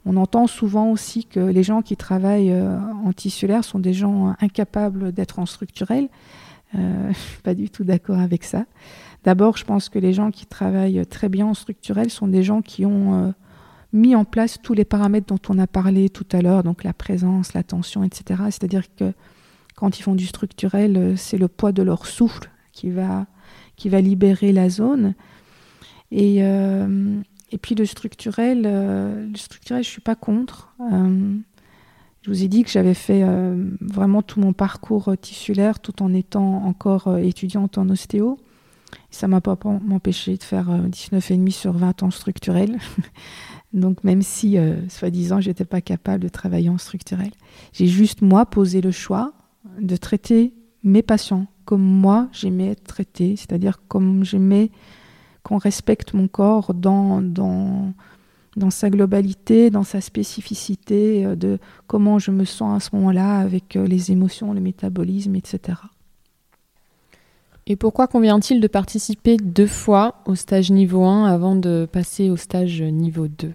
On entend souvent aussi que les gens qui travaillent euh, en tissulaire sont des gens incapables d'être en structurel. Euh, je suis pas du tout d'accord avec ça. D'abord, je pense que les gens qui travaillent très bien en structurel sont des gens qui ont euh, mis en place tous les paramètres dont on a parlé tout à l'heure, donc la présence, l'attention, etc. C'est-à-dire que quand ils font du structurel, c'est le poids de leur souffle qui va, libérer la zone. Et, et puis le structurel, le structurel, je suis pas contre. je vous ai dit que j'avais fait vraiment tout mon parcours tissulaire tout en étant encore étudiante en ostéo. Ça m'a pas empêché de faire 19,5 euh, sur 20 ans structurel. *laughs* Donc même si, euh, soi-disant, j'étais pas capable de travailler en structurel, j'ai juste moi posé le choix de traiter mes patients comme moi j'aimais être traité, c'est-à-dire comme j'aimais qu'on respecte mon corps dans, dans, dans sa globalité, dans sa spécificité, euh, de comment je me sens à ce moment-là avec les émotions, le métabolisme, etc. Et pourquoi convient-il de participer deux fois au stage niveau 1 avant de passer au stage niveau 2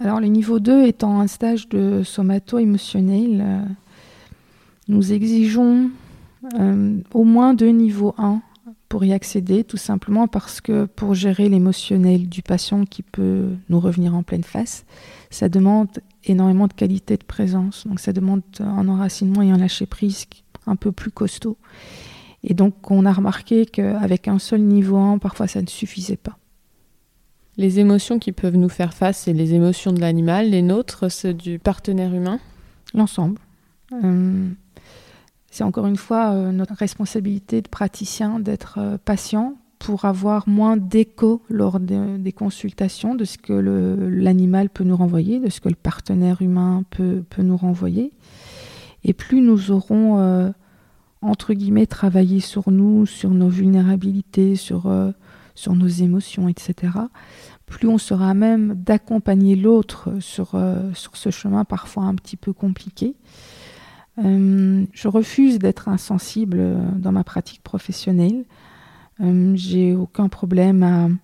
Alors le niveau 2 étant un stage de somato-émotionnel, euh, nous exigeons euh, au moins deux niveaux 1 pour y accéder, tout simplement parce que pour gérer l'émotionnel du patient qui peut nous revenir en pleine face, ça demande énormément de qualité de présence. Donc ça demande un enracinement et un lâcher-prise un peu plus costaud. Et donc, on a remarqué qu'avec un seul niveau 1, parfois, ça ne suffisait pas. Les émotions qui peuvent nous faire face, c'est les émotions de l'animal, les nôtres, ceux du partenaire humain? L'ensemble. Euh, c'est encore une fois euh, notre responsabilité de praticien d'être euh, patient pour avoir moins d'écho lors des consultations de ce que l'animal peut nous renvoyer, de ce que le partenaire humain peut, nous renvoyer. Et plus nous aurons entre guillemets, travailler sur nous, sur nos vulnérabilités, sur, euh, nos émotions, etc., plus on sera même d'accompagner l'autre sur, euh, sur ce chemin parfois un petit peu compliqué. Euh, je refuse d'être insensible dans ma pratique professionnelle. J'ai aucun problème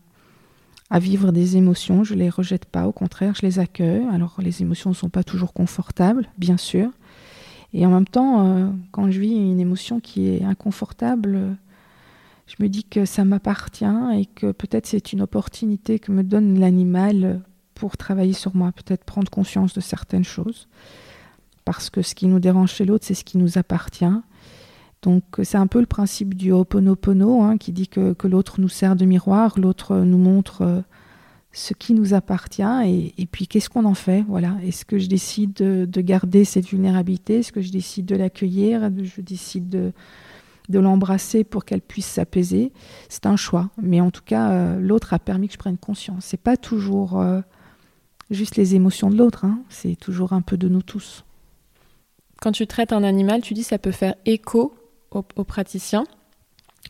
à, vivre des émotions, je les rejette pas, au contraire, je les accueille. Alors les émotions ne sont pas toujours confortables, bien sûr, et en même temps, euh, quand je vis une émotion qui est inconfortable, je me dis que ça m'appartient et que peut-être c'est une opportunité que me donne l'animal pour travailler sur moi, peut-être prendre conscience de certaines choses. Parce que ce qui nous dérange chez l'autre, c'est ce qui nous appartient. Donc c'est un peu le principe du Ho'oponopono, hein, qui dit que, l'autre nous sert de miroir, l'autre nous montre euh, ce qui nous appartient et, puis qu'est-ce qu'on en fait voilà. Est-ce que je décide de, garder cette vulnérabilité? Est-ce que je décide de l'accueillir? Je décide de, l'embrasser pour qu'elle puisse s'apaiser? C'est un choix mais en tout cas euh, l'autre a permis que je prenne conscience. C'est pas toujours euh, juste les émotions de l'autre hein. c'est toujours un peu de nous tous quand tu traites un animal tu dis ça peut faire écho au praticiens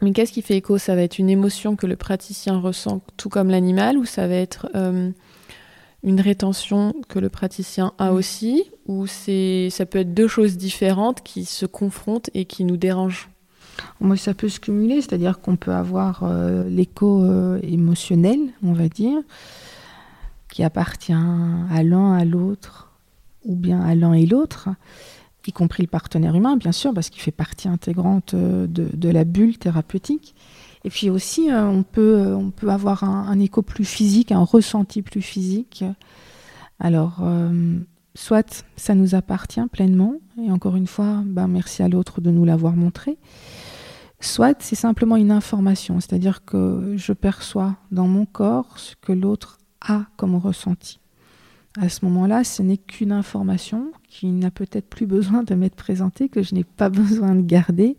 mais qu'est-ce qui fait écho? Ça va être une émotion que le praticien ressent tout comme l'animal ou ça va être euh, une rétention que le praticien a mm. aussi? Ou c'est ça peut être deux choses différentes qui se confrontent et qui nous dérangent? Moi, ça peut se cumuler, c'est-à-dire qu'on peut avoir euh, l'écho euh, émotionnel, on va dire, qui appartient à l'un, à l'autre, ou bien à l'un et l'autre y compris le partenaire humain, bien sûr, parce qu'il fait partie intégrante euh, de, la bulle thérapeutique. Et puis aussi, euh, on, peut, euh, on peut avoir un, écho plus physique, un ressenti plus physique. Alors, soit ça nous appartient pleinement, et encore une fois, ben, merci à l'autre de nous l'avoir montré, soit c'est simplement une information, c'est-à-dire que je perçois dans mon corps ce que l'autre a comme ressenti. À ce moment-là, ce n'est qu'une information qui n'a peut-être plus besoin de m'être présentée, que je n'ai pas *laughs* besoin de garder.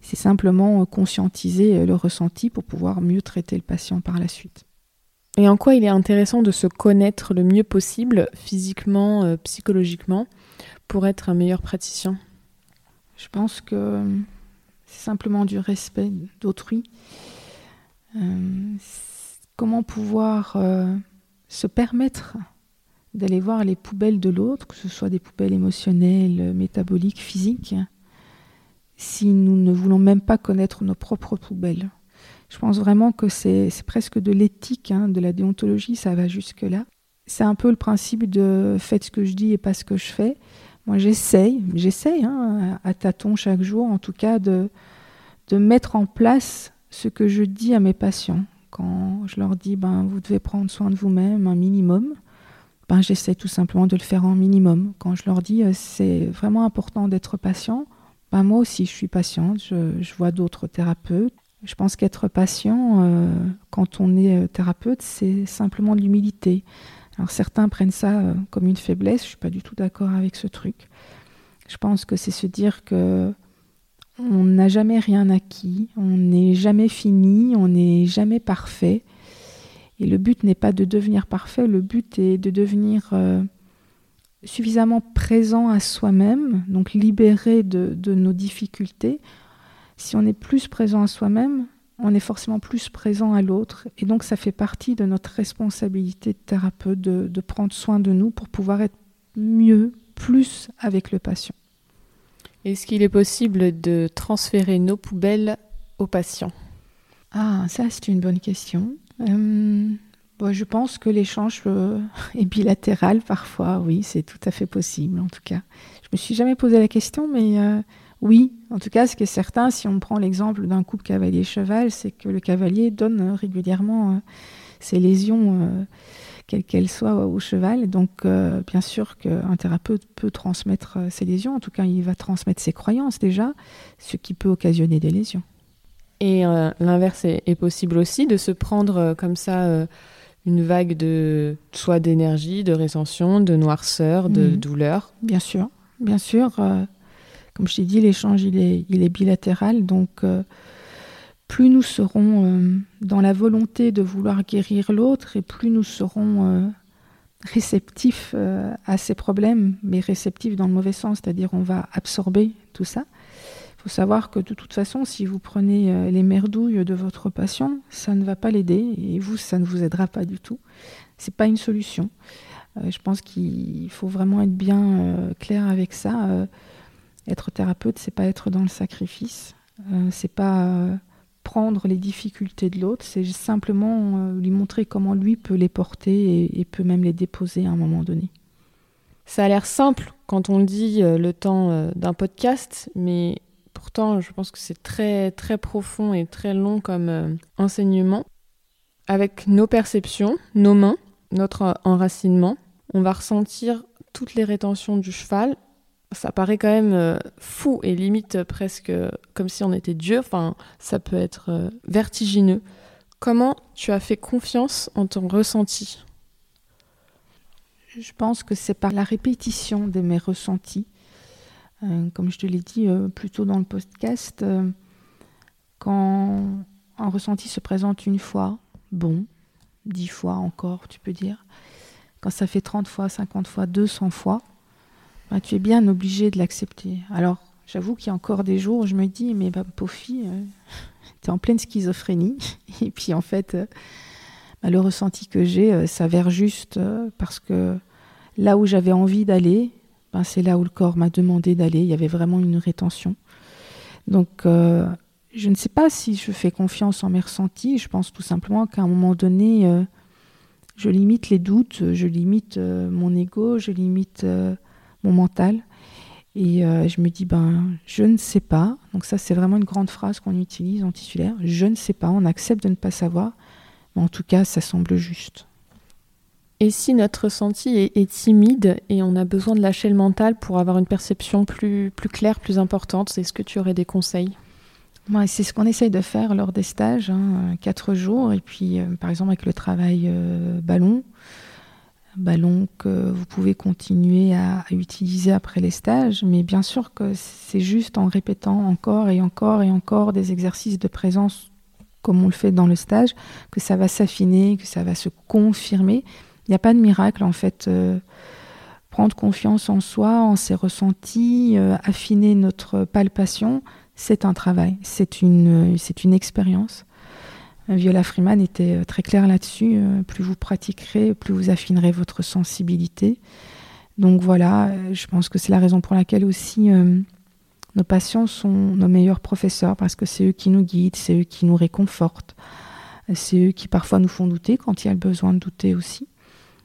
C'est simplement euh, conscientiser euh, le ressenti pour pouvoir mieux traiter le patient par la suite. Et en quoi il est intéressant de se connaître le mieux possible, physiquement, euh, psychologiquement, pour être un meilleur praticien? Je pense que c'est simplement du respect d'autrui. comment pouvoir se permettre d'aller voir les poubelles de l'autre, que ce soit des poubelles émotionnelles, métaboliques, physiques, si nous ne voulons même pas connaître nos propres poubelles. Je pense vraiment que c'est presque de l'éthique, hein, de la déontologie, ça va jusque-là. C'est un peu le principe de faites ce que je dis et pas ce que je fais. Moi, j'essaye, j'essaye, hein, à tâtons chaque jour, en tout cas, de, de mettre en place ce que je dis à mes patients. Quand je leur dis, ben, vous devez prendre soin de vous-même un minimum, ben, j'essaie tout simplement de le faire en minimum. Quand je leur dis, euh, c'est vraiment important d'être patient, ben, moi aussi, je suis patiente, je, vois d'autres thérapeutes. Je pense qu'être patient, euh, quand on est euh, thérapeute, c'est simplement de l'humilité. Alors certains prennent ça comme une faiblesse, je ne suis pas du tout d'accord avec ce truc. Je pense que c'est se dire que on n'a jamais rien acquis, on n'est jamais fini, on n'est jamais parfait. Et le but n'est pas de devenir parfait, le but est de devenir euh, suffisamment présent à soi-même, donc libéré de, nos difficultés. Si on est plus présent à soi-même, on est forcément plus présent à l'autre. Et donc ça fait partie de notre responsabilité de thérapeute de prendre soin de nous pour pouvoir être mieux, plus avec le patient. Est-ce qu'il est possible de transférer nos poubelles aux patients? Ah, ça c'est une bonne question. Euh, je pense que l'échange euh, *laughs* est bilatéral parfois, oui, c'est tout à fait possible en tout cas. Je me suis jamais posé la question, mais euh, oui, en tout cas, ce qui est certain, si on prend l'exemple d'un couple cavalier-cheval, c'est que le cavalier donne régulièrement ses lésions quelle qu'elle soit, au cheval. Donc, bien sûr qu'un thérapeute peut transmettre ses lésions. En tout cas, il va transmettre ses croyances déjà, ce qui peut occasionner des lésions. Et euh, l'inverse est, possible aussi, de se prendre comme ça une vague de soit d'énergie, de rétention, de noirceur, de mhm. douleur. Bien sûr, bien sûr. comme je t'ai dit, l'échange il est, il est bilatéral, donc plus nous serons euh, dans la volonté de vouloir guérir l'autre et plus nous serons euh, réceptifs euh, à ces problèmes, mais réceptifs dans le mauvais sens, c'est-à-dire on va absorber tout ça. Faut savoir que de toute façon, si vous prenez les merdouilles de votre patient, ça ne va pas l'aider et vous, ça ne vous aidera pas du tout. C'est pas une solution. je pense qu'il faut vraiment être bien clair avec ça. être thérapeute, c'est pas être dans le sacrifice. c'est pas prendre les difficultés de l'autre, c'est simplement euh, lui montrer comment lui peut les porter et, peut même les déposer à un moment donné. Ça a l'air simple quand on dit euh, le temps euh, d'un podcast, mais pourtant je pense que c'est très très profond et très long comme enseignement. Avec nos perceptions, nos mains, notre enracinement, on va ressentir toutes les rétentions du cheval ça paraît quand même euh, fou et limite presque comme si on était Dieu. Enfin, ça peut être euh, vertigineux. Comment tu as fait confiance en ton ressenti? Je pense que c'est par la répétition de mes ressentis. Euh, comme je te l'ai dit plus tôt dans le podcast, quand un ressenti se présente une fois, bon, dix fois encore, tu peux dire. Quand ça fait 30 fois, 50 fois, 200 fois, bah, tu es bien obligé de l'accepter. Alors, j'avoue qu'il y a encore des jours où je me dis, mais bah, Pofi, euh, *laughs* tu es en pleine schizophrénie. *laughs* Et puis, en fait, euh, bah, le ressenti que j'ai euh, s'avère juste parce que là où j'avais envie d'aller, ben, c'est là où le corps m'a demandé d'aller. Il y avait vraiment une rétention. Donc, je ne sais pas si je fais confiance en mes ressentis. Je pense tout simplement qu'à un moment donné, je limite les doutes, je limite mon ego, je limite mon mental. Et euh, je me dis, ben, je ne sais pas. Donc ça, c'est vraiment une grande phrase qu'on utilise en titulaire. Je ne sais pas, on accepte de ne pas savoir. Mais en tout cas, ça semble juste. Et si notre ressenti est, timide et on a besoin de lâcher le mental pour avoir une perception plus, claire, plus importante, est-ce que tu aurais des conseils? C'est ce qu'on essaye de faire lors des stages, hein, quatre jours. Et puis, euh, par exemple, avec le travail euh, ballon, ballon que vous pouvez continuer à, utiliser après les stages, mais bien sûr que c'est juste en répétant encore et encore et encore des exercices de présence comme on le fait dans le stage, que ça va s'affiner, que ça va se confirmer. Il n'y a pas de miracle en fait. Euh, prendre confiance en soi, en ses ressentis, euh, affiner notre palpation, c'est un travail, c'est une, une expérience. Viola Freeman était euh, très claire là-dessus. Euh, plus vous pratiquerez, plus vous affinerez votre sensibilité. Donc voilà, euh, je pense que c'est la raison pour laquelle aussi nos patients sont nos meilleurs professeurs parce que c'est eux qui nous guident, c'est eux qui nous réconfortent, c'est eux qui parfois nous font douter quand il y a le besoin de douter aussi.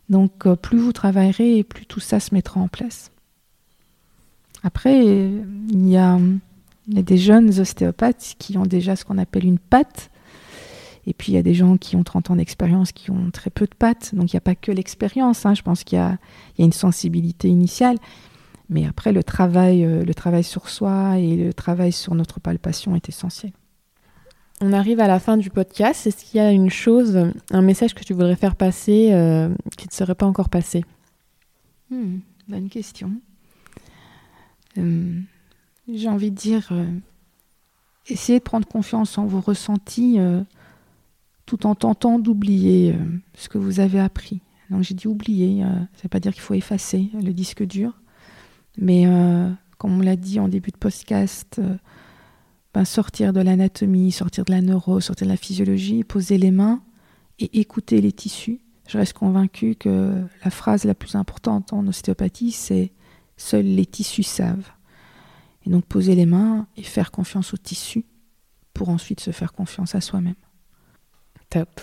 Donc plus vous travaillerez plus tout ça se mettra en place. Après, il y a, des jeunes ostéopathes qui ont déjà ce qu'on appelle une patte Et puis il y a des gens qui ont 30 ans d'expérience qui ont très peu de pattes. Donc il n'y a pas que l'expérience. Hein. Je pense qu'il y, a, une sensibilité initiale. Mais après, euh, le travail sur soi et le travail sur notre palpation est essentiel. On arrive à la fin du podcast. Est-ce qu'il y a une chose, un message que tu voudrais faire passer euh, qui ne serait pas encore passé? Hmm, Bonne question. Euh, j'ai envie de dire, essayez de prendre confiance en vos ressentis tout en tentant d'oublier euh, ce que vous avez appris. Donc j'ai dit oublier, euh, ça ne veut pas dire qu'il faut effacer le disque dur, mais euh, comme on l'a dit en début de podcast, ben, sortir de l'anatomie, sortir de la neuro, sortir de la physiologie, poser les mains et écouter les tissus. Je reste convaincue que la phrase la plus importante en ostéopathie, c'est seuls les tissus savent. Et donc poser les mains et faire confiance aux tissus pour ensuite se faire confiance à soi-même. Top.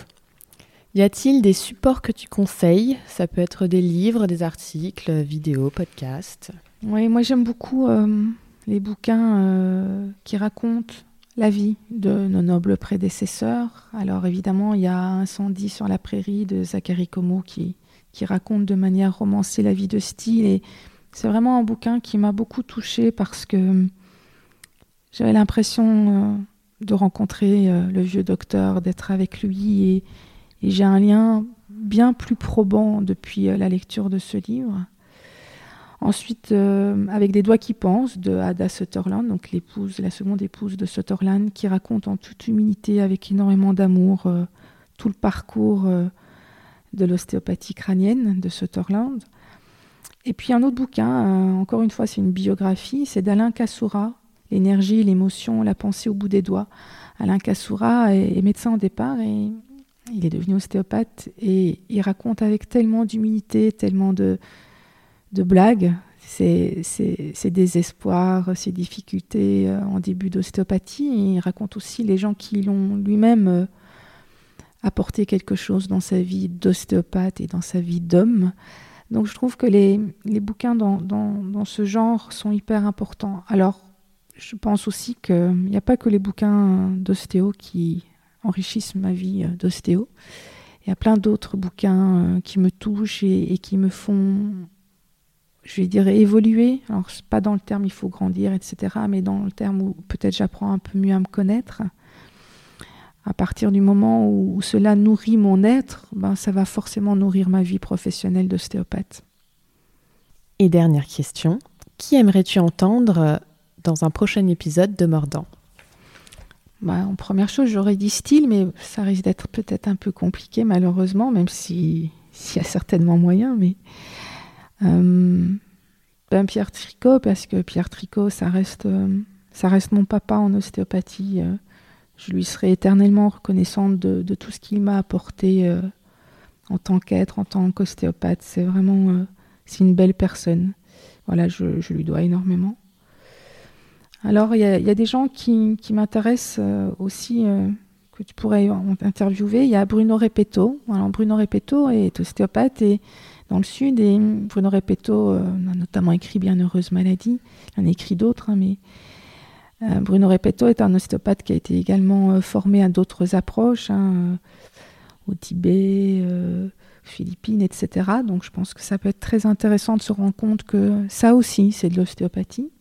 Y a-t-il des supports que tu conseilles? Ça peut être des livres, des articles, vidéos, podcasts? Oui, moi j'aime beaucoup euh, les bouquins euh, qui racontent la vie de nos nobles prédécesseurs. Alors évidemment, il y a Incendie sur la prairie de Zachary Como qui, qui raconte de manière romancée la vie de Style. Et c'est vraiment un bouquin qui m'a beaucoup touchée parce que j'avais l'impression... Euh, de rencontrer euh, le vieux docteur, d'être avec lui. Et, j'ai un lien bien plus probant depuis la lecture de ce livre. Ensuite, euh, avec des doigts qui pensent de Ada Sutherland, donc l'épouse, la seconde épouse de Sutherland, qui raconte en toute humilité, avec énormément d'amour, tout le parcours de l'ostéopathie crânienne de Sutherland. Et puis un autre bouquin, encore une fois, c'est une biographie, c'est d'Alain Kassoura, l'énergie, l'émotion, la pensée au bout des doigts. Alain Kassoura est, médecin au départ et il est devenu ostéopathe et il raconte avec tellement d'humilité, tellement de, de blagues ses, désespoirs, ses difficultés euh, en début d'ostéopathie. Il raconte aussi les gens qui l'ont lui-même euh, apporté quelque chose dans sa vie d'ostéopathe et dans sa vie d'homme. Donc je trouve que les, bouquins dans, ce genre sont hyper importants. Alors je pense aussi qu'il n'y a pas que les bouquins d'ostéo qui enrichissent ma vie euh, d'ostéo. Il y a plein d'autres bouquins qui me touchent et, qui me font, je vais dire, évoluer. Alors, pas dans le terme il faut grandir, etc., mais dans le terme où peut-être j'apprends un peu mieux à me connaître. À partir du moment où, cela nourrit mon être, ben, ça va forcément nourrir ma vie professionnelle d'ostéopathe. Et dernière question, qui aimerais-tu entendre dans un prochain épisode de Mordant? Bah, En première chose, j'aurais dit style, mais ça risque d'être peut-être un peu compliqué malheureusement, même s'il y a certainement moyen. Mais euh, ben Pierre Tricot, parce que Pierre Tricot, ça reste, euh, ça reste mon papa en ostéopathie. Euh. je lui serai éternellement reconnaissante de, tout ce qu'il m'a apporté en tant qu'être, en tant qu'ostéopathe. C'est vraiment, une belle personne. Voilà, je lui dois énormément. Alors, il y, a des gens qui, m'intéressent euh, aussi, euh, que tu pourrais interviewer. Il y a Bruno Repetto. Alors, Bruno Repetto est ostéopathe et dans le Sud. Et Bruno Repetto euh, a notamment écrit Bienheureuse maladie. Il en a écrit d'autres, hein, mais Bruno Repetto est un ostéopathe qui a été également formé à d'autres approches, hein, au Tibet, Philippines, etc. Donc, je pense que ça peut être très intéressant de se rendre compte que ça aussi, c'est de l'ostéopathie.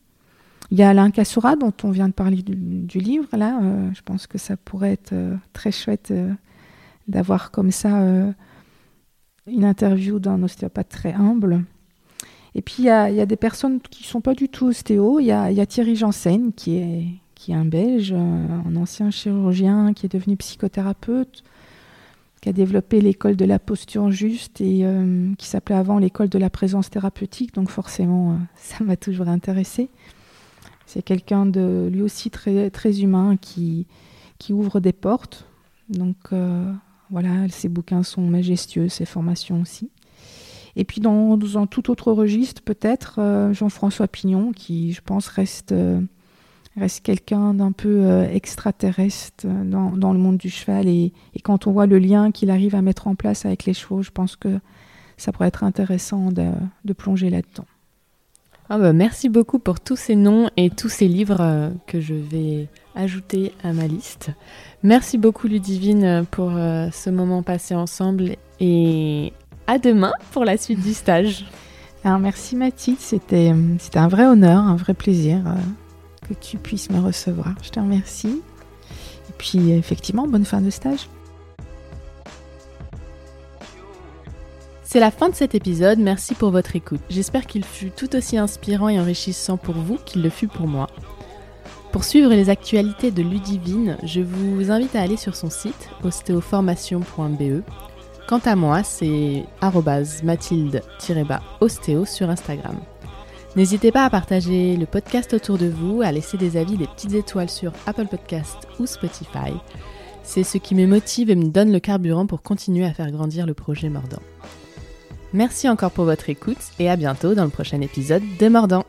Il y a Alain Kassoura dont on vient de parler du, livre. Là, euh, je pense que ça pourrait être euh, très chouette euh, d'avoir comme ça une interview d'un ostéopathe très humble. Et puis il y, a, des personnes qui ne sont pas du tout ostéo. Il y a, Thierry Janssen qui est, un Belge, un ancien chirurgien qui est devenu psychothérapeute, qui a développé l'école de la posture juste et qui s'appelait avant l'école de la présence thérapeutique. Donc forcément, *laughs* ça m'a toujours intéressé. C'est quelqu'un de lui aussi très, humain qui, ouvre des portes. Donc euh, voilà, ses bouquins sont majestueux, ses formations aussi. Et puis dans, un tout autre registre, peut-être euh, Jean-François Pignon, qui je pense reste, euh, reste quelqu'un d'un peu extraterrestre dans, le monde du cheval. Et, et, quand on voit le lien qu'il arrive à mettre en place avec les chevaux, je pense que ça pourrait être intéressant de, de plonger là-dedans. Ah bah, merci beaucoup pour tous ces noms et tous ces livres euh, que je vais ajouter à ma liste. Merci beaucoup Ludivine pour euh, ce moment passé ensemble et à demain pour la suite du stage. Alors merci Mathilde, c'était un vrai honneur, un vrai plaisir euh, que tu puisses me recevoir. Je te remercie. Et puis effectivement, bonne fin de stage. C'est la fin de cet épisode, merci pour votre écoute. J'espère qu'il fut tout aussi inspirant et enrichissant pour vous qu'il le fut pour moi. Pour suivre les actualités de Ludivine, je vous invite à aller sur son site ostéoformation.be. Quant à moi, c'est mathilde-ostéo sur Instagram. N'hésitez pas à partager le podcast autour de vous, à laisser des avis, des petites étoiles sur Apple Podcast ou Spotify. C'est ce qui me motive et me donne le carburant pour continuer à faire grandir le projet Mordant. Merci encore pour votre écoute et à bientôt dans le prochain épisode de Mordant.